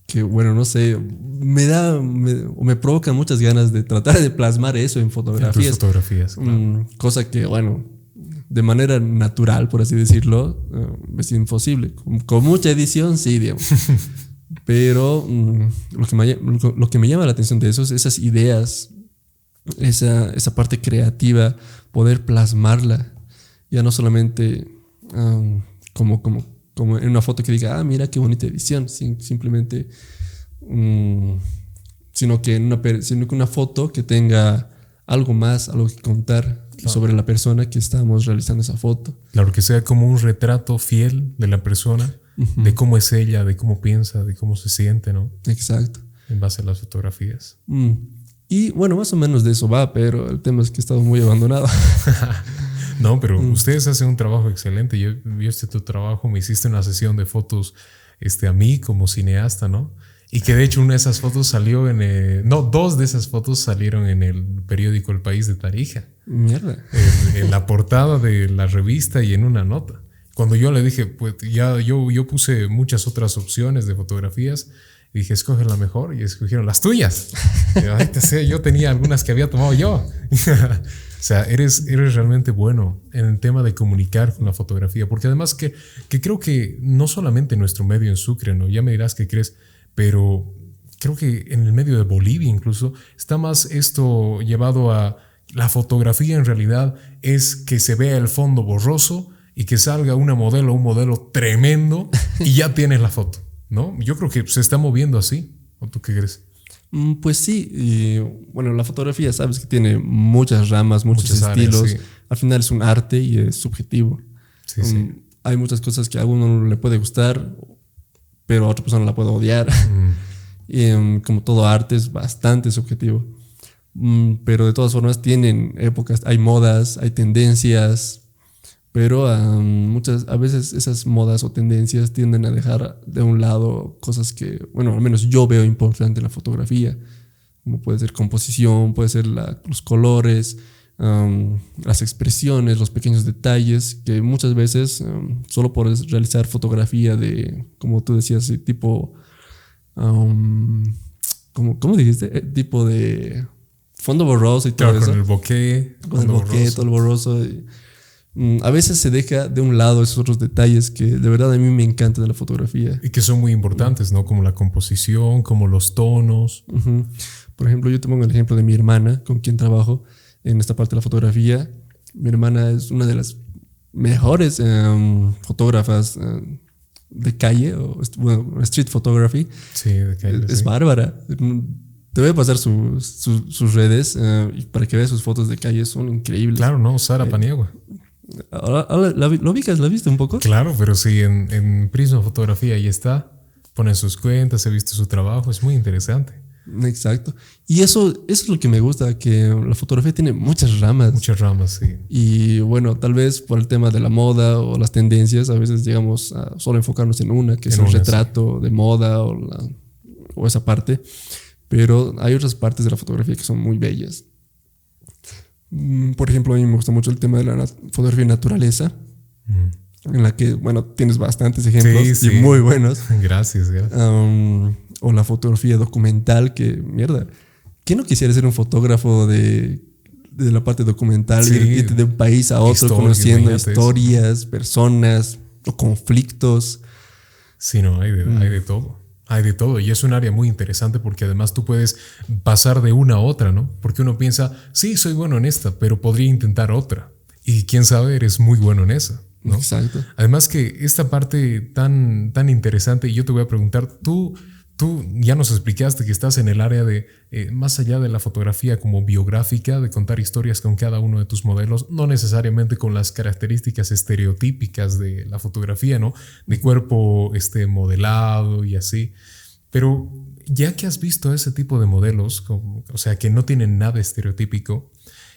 que, bueno, no sé, me da, me, me provocan muchas ganas de tratar de plasmar eso en fotografías. fotografías. Mm, cosa que, bueno, de manera natural, por así decirlo, eh, es imposible. Con, mucha edición, sí, digamos. *laughs* Pero mm, lo, que me, lo, que me, llama la atención de eso es esas ideas, esa, esa parte creativa, poder plasmarla. Ya no solamente como, como, como en una foto que diga, ah, mira qué bonita edición, simplemente, mm, sino, que en una, sino que una foto que tenga algo más, algo que contar sobre la persona que estamos realizando esa foto. Claro, que sea como un retrato fiel de la persona, de cómo es ella, de cómo piensa, de cómo se siente, ¿no? Exacto. En base a las fotografías. Mm. Y bueno, más o menos de eso va, pero el tema es que he estado muy abandonado. *laughs* no, pero mm. ustedes hacen un trabajo excelente. Yo vi este tu trabajo, me hiciste una sesión de fotos este, a mí como cineasta, ¿no? Y que de hecho una de esas fotos salió en... El, no, dos de esas fotos salieron en el periódico El País de Tarija. Mierda. En, la portada de la revista y en una nota. Cuando yo le dije, pues ya yo, yo puse muchas otras opciones de fotografías, y dije, escoge la mejor y escogieron las tuyas. *laughs* yo tenía algunas que había tomado yo. *laughs* o sea, eres, eres realmente bueno en el tema de comunicar con la fotografía, porque además que, que creo que no solamente nuestro medio en Sucre, ¿no? ya me dirás que crees, pero creo que en el medio de Bolivia incluso está más esto llevado a la fotografía en realidad es que se vea el fondo borroso y que salga una modelo, un modelo tremendo *laughs* y ya tienes la foto, ¿no? Yo creo que se está moviendo así. ¿O tú qué crees? Mm, Pues sí, y, bueno, la fotografía sabes que tiene muchas ramas, muchos Muchas áreas, estilos. sí. Al final es un arte y es subjetivo. Sí, sí. Mm, Hay muchas cosas que a uno le puede gustar, pero a otra persona la puede odiar. Mm, *laughs* Y, em, como todo arte es bastante subjetivo. Pero de todas formas tienen épocas, hay modas, hay tendencias, pero am, muchas, a veces esas modas o tendencias tienden a dejar de un lado cosas que, bueno, al menos yo veo importante en la fotografía, como puede ser composición, puede ser la- los colores, las expresiones, los pequeños detalles, que muchas veces solo por realizar fotografía de, como tú decías, tipo um, ¿cómo, cómo dijiste? Eh, tipo de fondo borroso y todo Claro, eso. con el bokeh. Con el bokeh, todo el borroso. y, a veces se deja de un lado esos otros detalles que de verdad a mí me encantan de la fotografía. Y que son muy importantes, ¿no? Como la composición, como los tonos. Por ejemplo, yo te pongo el ejemplo de mi hermana, con quien trabajo en esta parte de la fotografía. Mi hermana es una de las mejores em, fotógrafas em, de calle, o bueno, street photography. Sí, de que Es, bárbara. Mm, Te voy a pasar su- su- sus redes eh, para que veas sus fotos de calle, son increíbles. Claro, ¿no? Sara Paniagua. Ahora, la, ¿Lo ubicas? ¿La viste un poco? Claro, pero sí, en, en Prisma Fotografía ahí está. Ponen sus cuentas, he visto su trabajo, es muy interesante. Exacto. Y eso, eso es lo que me gusta, que la fotografía tiene muchas ramas. Muchas ramas, sí. Y bueno, tal vez por el tema de la moda o las tendencias, a veces llegamos a solo enfocarnos en una, que es el retrato de moda o, la- o esa parte. Pero hay otras partes de la fotografía que son muy bellas. Mm, Por ejemplo, a mí me gusta mucho el tema de la fotografía de naturaleza, Mm. en la que, bueno, tienes bastantes ejemplos Sí, y sí. muy buenos. *laughs* Gracias, gracias. Um, o la fotografía documental, que mierda. ¿Quién no quisiera ser un fotógrafo de, de la parte documental Sí. y irte de un país a otro conociendo eso. historias, personas o conflictos? Sí, no, hay de, Mm. hay de todo. Hay de todo. Y es un área muy interesante porque además tú puedes pasar de una a otra, ¿no? Porque uno piensa, sí, soy bueno en esta, pero podría intentar otra. Y quién sabe, eres muy bueno en esa, ¿no? Exacto. Además que esta parte tan, tan interesante, y yo te voy a preguntar, tú, tú ya nos explicaste que estás en el área de, eh, más allá de la fotografía como biográfica, de contar historias con cada uno de tus modelos, no necesariamente con las características estereotípicas de la fotografía, ¿no? De cuerpo este, modelado y así. Pero ya que has visto ese tipo de modelos, como- o sea, que no tienen nada estereotípico,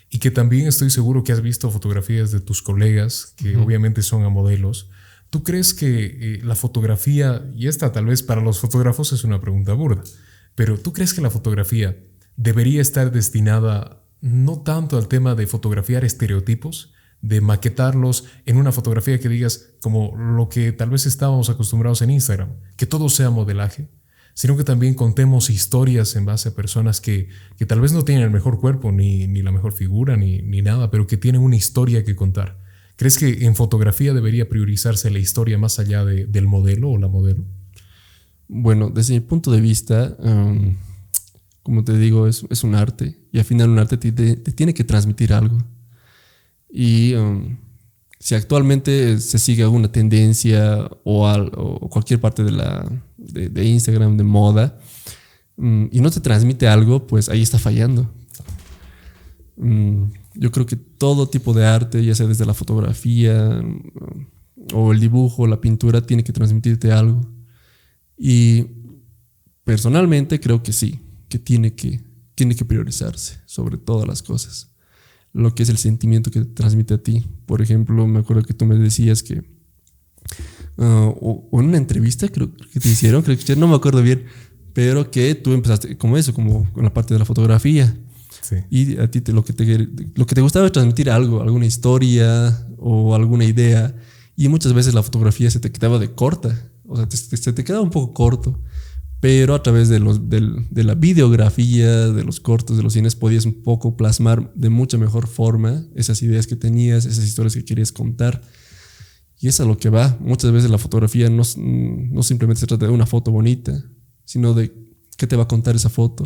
y que también estoy seguro que has visto fotografías de tus colegas, que obviamente son a modelos. ¿Tú crees que eh, la fotografía, y esta tal vez para los fotógrafos es una pregunta burda, pero ¿tú crees que la fotografía debería estar destinada no tanto al tema de fotografiar estereotipos, de maquetarlos en una fotografía que digas como lo que tal vez estábamos acostumbrados en Instagram, que todo sea modelaje? sino que también contemos historias en base a personas que, que tal vez no tienen el mejor cuerpo, ni, ni la mejor figura, ni, ni nada, pero que tienen una historia que contar. ¿Crees que en fotografía debería priorizarse la historia más allá de- del modelo o la modelo? Bueno, desde mi punto de vista, um, como te digo, es, es un arte y al final un arte te, te- tiene que transmitir algo. Y si actualmente se sigue alguna tendencia o, al- o cualquier parte de, la, de, de Instagram, de moda, mm, y no te transmite algo, pues ahí está fallando. Mm, yo creo que todo tipo de arte, ya sea desde la fotografía o el dibujo, la pintura, tiene que transmitirte algo. Y personalmente creo que sí, que tiene que, tiene que priorizarse sobre todas las cosas. Lo que es el sentimiento que te transmite a ti. Por ejemplo, me acuerdo que tú me decías que, ah, en una entrevista creo que te hicieron, creo que no me acuerdo bien, pero que tú empezaste como eso, como con la parte de la fotografía. Y a ti lo, que te, lo que te gustaba era transmitir algo, alguna historia o alguna idea. Y muchas veces la fotografía se te quedaba de corta. O sea, se te quedaba un poco corto. Pero a través de, los, de la videografía, de los cortos, de los cines, podías un poco plasmar de mucha mejor forma esas ideas que tenías, esas historias que querías contar. Y es a lo que va. Muchas veces la fotografía no, no simplemente se trata de una foto bonita, sino de qué te va a contar esa foto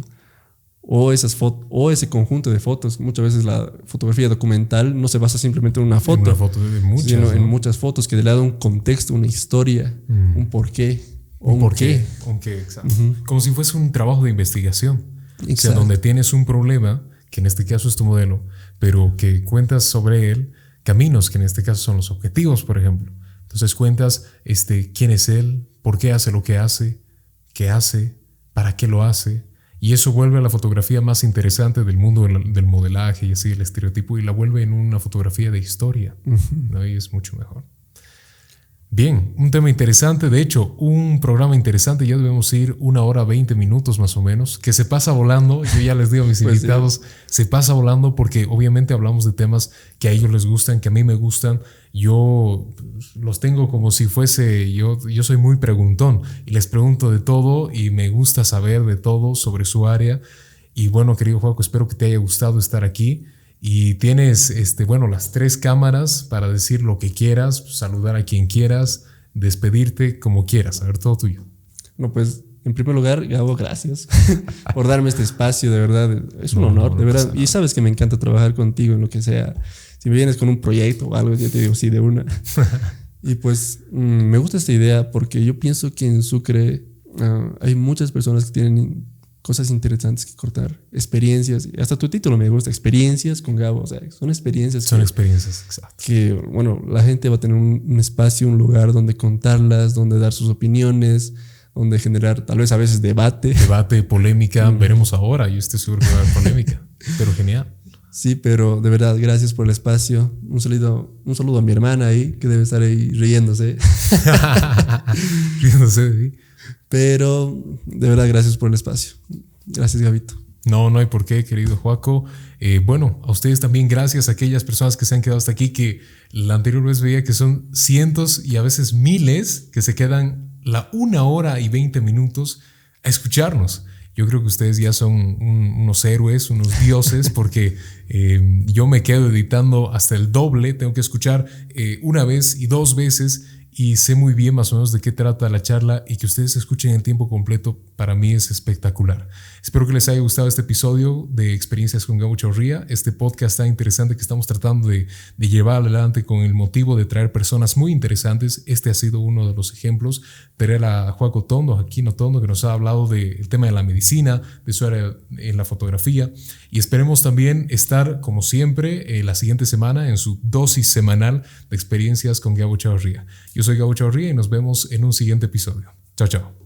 o, esas o ese conjunto de fotos. Muchas veces la fotografía documental no se basa simplemente en una En foto, Una foto de muchas. sino en muchas fotos que le dan un contexto, una historia, un porqué o un, ¿Por qué. qué? Un qué, exacto. Como si fuese un trabajo de investigación. O sea, donde tienes un problema, que en este caso es tu modelo, pero que cuentas sobre él caminos, que en este caso son los objetivos, por ejemplo. Entonces cuentas este, quién es él, por qué hace lo que hace, qué hace, para qué lo hace. Y eso vuelve a la fotografía más interesante del mundo del, modelaje y así, el estereotipo, y la vuelve en una fotografía de historia. ¿no? Y es mucho mejor. Bien, un tema interesante, de hecho, un programa interesante, ya debemos ir una hora 20 minutos más o menos, que se pasa volando, yo ya les digo a mis *laughs* pues invitados, se pasa volando porque obviamente hablamos de temas que a ellos les gustan, que a mí me gustan, yo los tengo como si fuese, yo, yo soy muy preguntón y les pregunto de todo y me gusta saber de todo sobre su área. Y bueno, querido Juaco, espero que te haya gustado estar aquí. Y tienes, este, bueno, las tres cámaras para decir lo que quieras, saludar a quien quieras, despedirte como quieras, a ver, todo tuyo. No, pues en primer lugar, Gabo, gracias *laughs* por darme este espacio, de verdad, es un honor, de verdad. Y sabes que me encanta trabajar contigo en lo que sea. Si me vienes con un proyecto o algo, yo te digo sí de una. *laughs* y pues mm, me gusta esta idea porque yo pienso que en Sucre ah, hay muchas personas que tienen cosas interesantes que cortar, experiencias, hasta tu título me gusta, experiencias con Gabo, o sea, son experiencias. Son experiencias, exacto. Que, bueno, la gente va a tener un, espacio, un lugar donde contarlas, donde dar sus opiniones, donde generar tal vez a veces debate. Debate, polémica, mm. veremos ahora, yo estoy seguro que va a haber polémica, *laughs* pero genial. Sí, pero de verdad, gracias por el espacio. Un saludo, un saludo a mi hermana ahí, que debe estar ahí riéndose. *laughs* riéndose, sí. Pero de verdad, gracias por el espacio. Gracias, Gabito. No, no hay por qué, querido Joaco. Eh, bueno, a ustedes también gracias a aquellas personas que se han quedado hasta aquí, que la anterior vez veía que son cientos y a veces miles que se quedan la una hora y veinte minutos a escucharnos. Yo creo que ustedes ya son unos héroes, unos *laughs* dioses, porque eh, yo me quedo editando hasta el doble, tengo que escuchar eh, una vez y dos veces y sé muy bien más o menos de qué trata la charla y que ustedes escuchen en tiempo completo para mí es espectacular. Espero que les haya gustado este episodio de Experiencias con Gabo Chorría, este podcast tan interesante que estamos tratando de, llevar adelante con el motivo de traer personas muy interesantes. Este ha sido uno de los ejemplos. Tener a Juaco Tondo, Aquino Tondo, que nos ha hablado del tema de la medicina, de su área en la fotografía y esperemos también estar, como siempre, eh, la siguiente semana en su dosis semanal de experiencias con Gabo Chavarría. Yo soy Gabo Chavarría y nos vemos en un siguiente episodio. Chao, chao.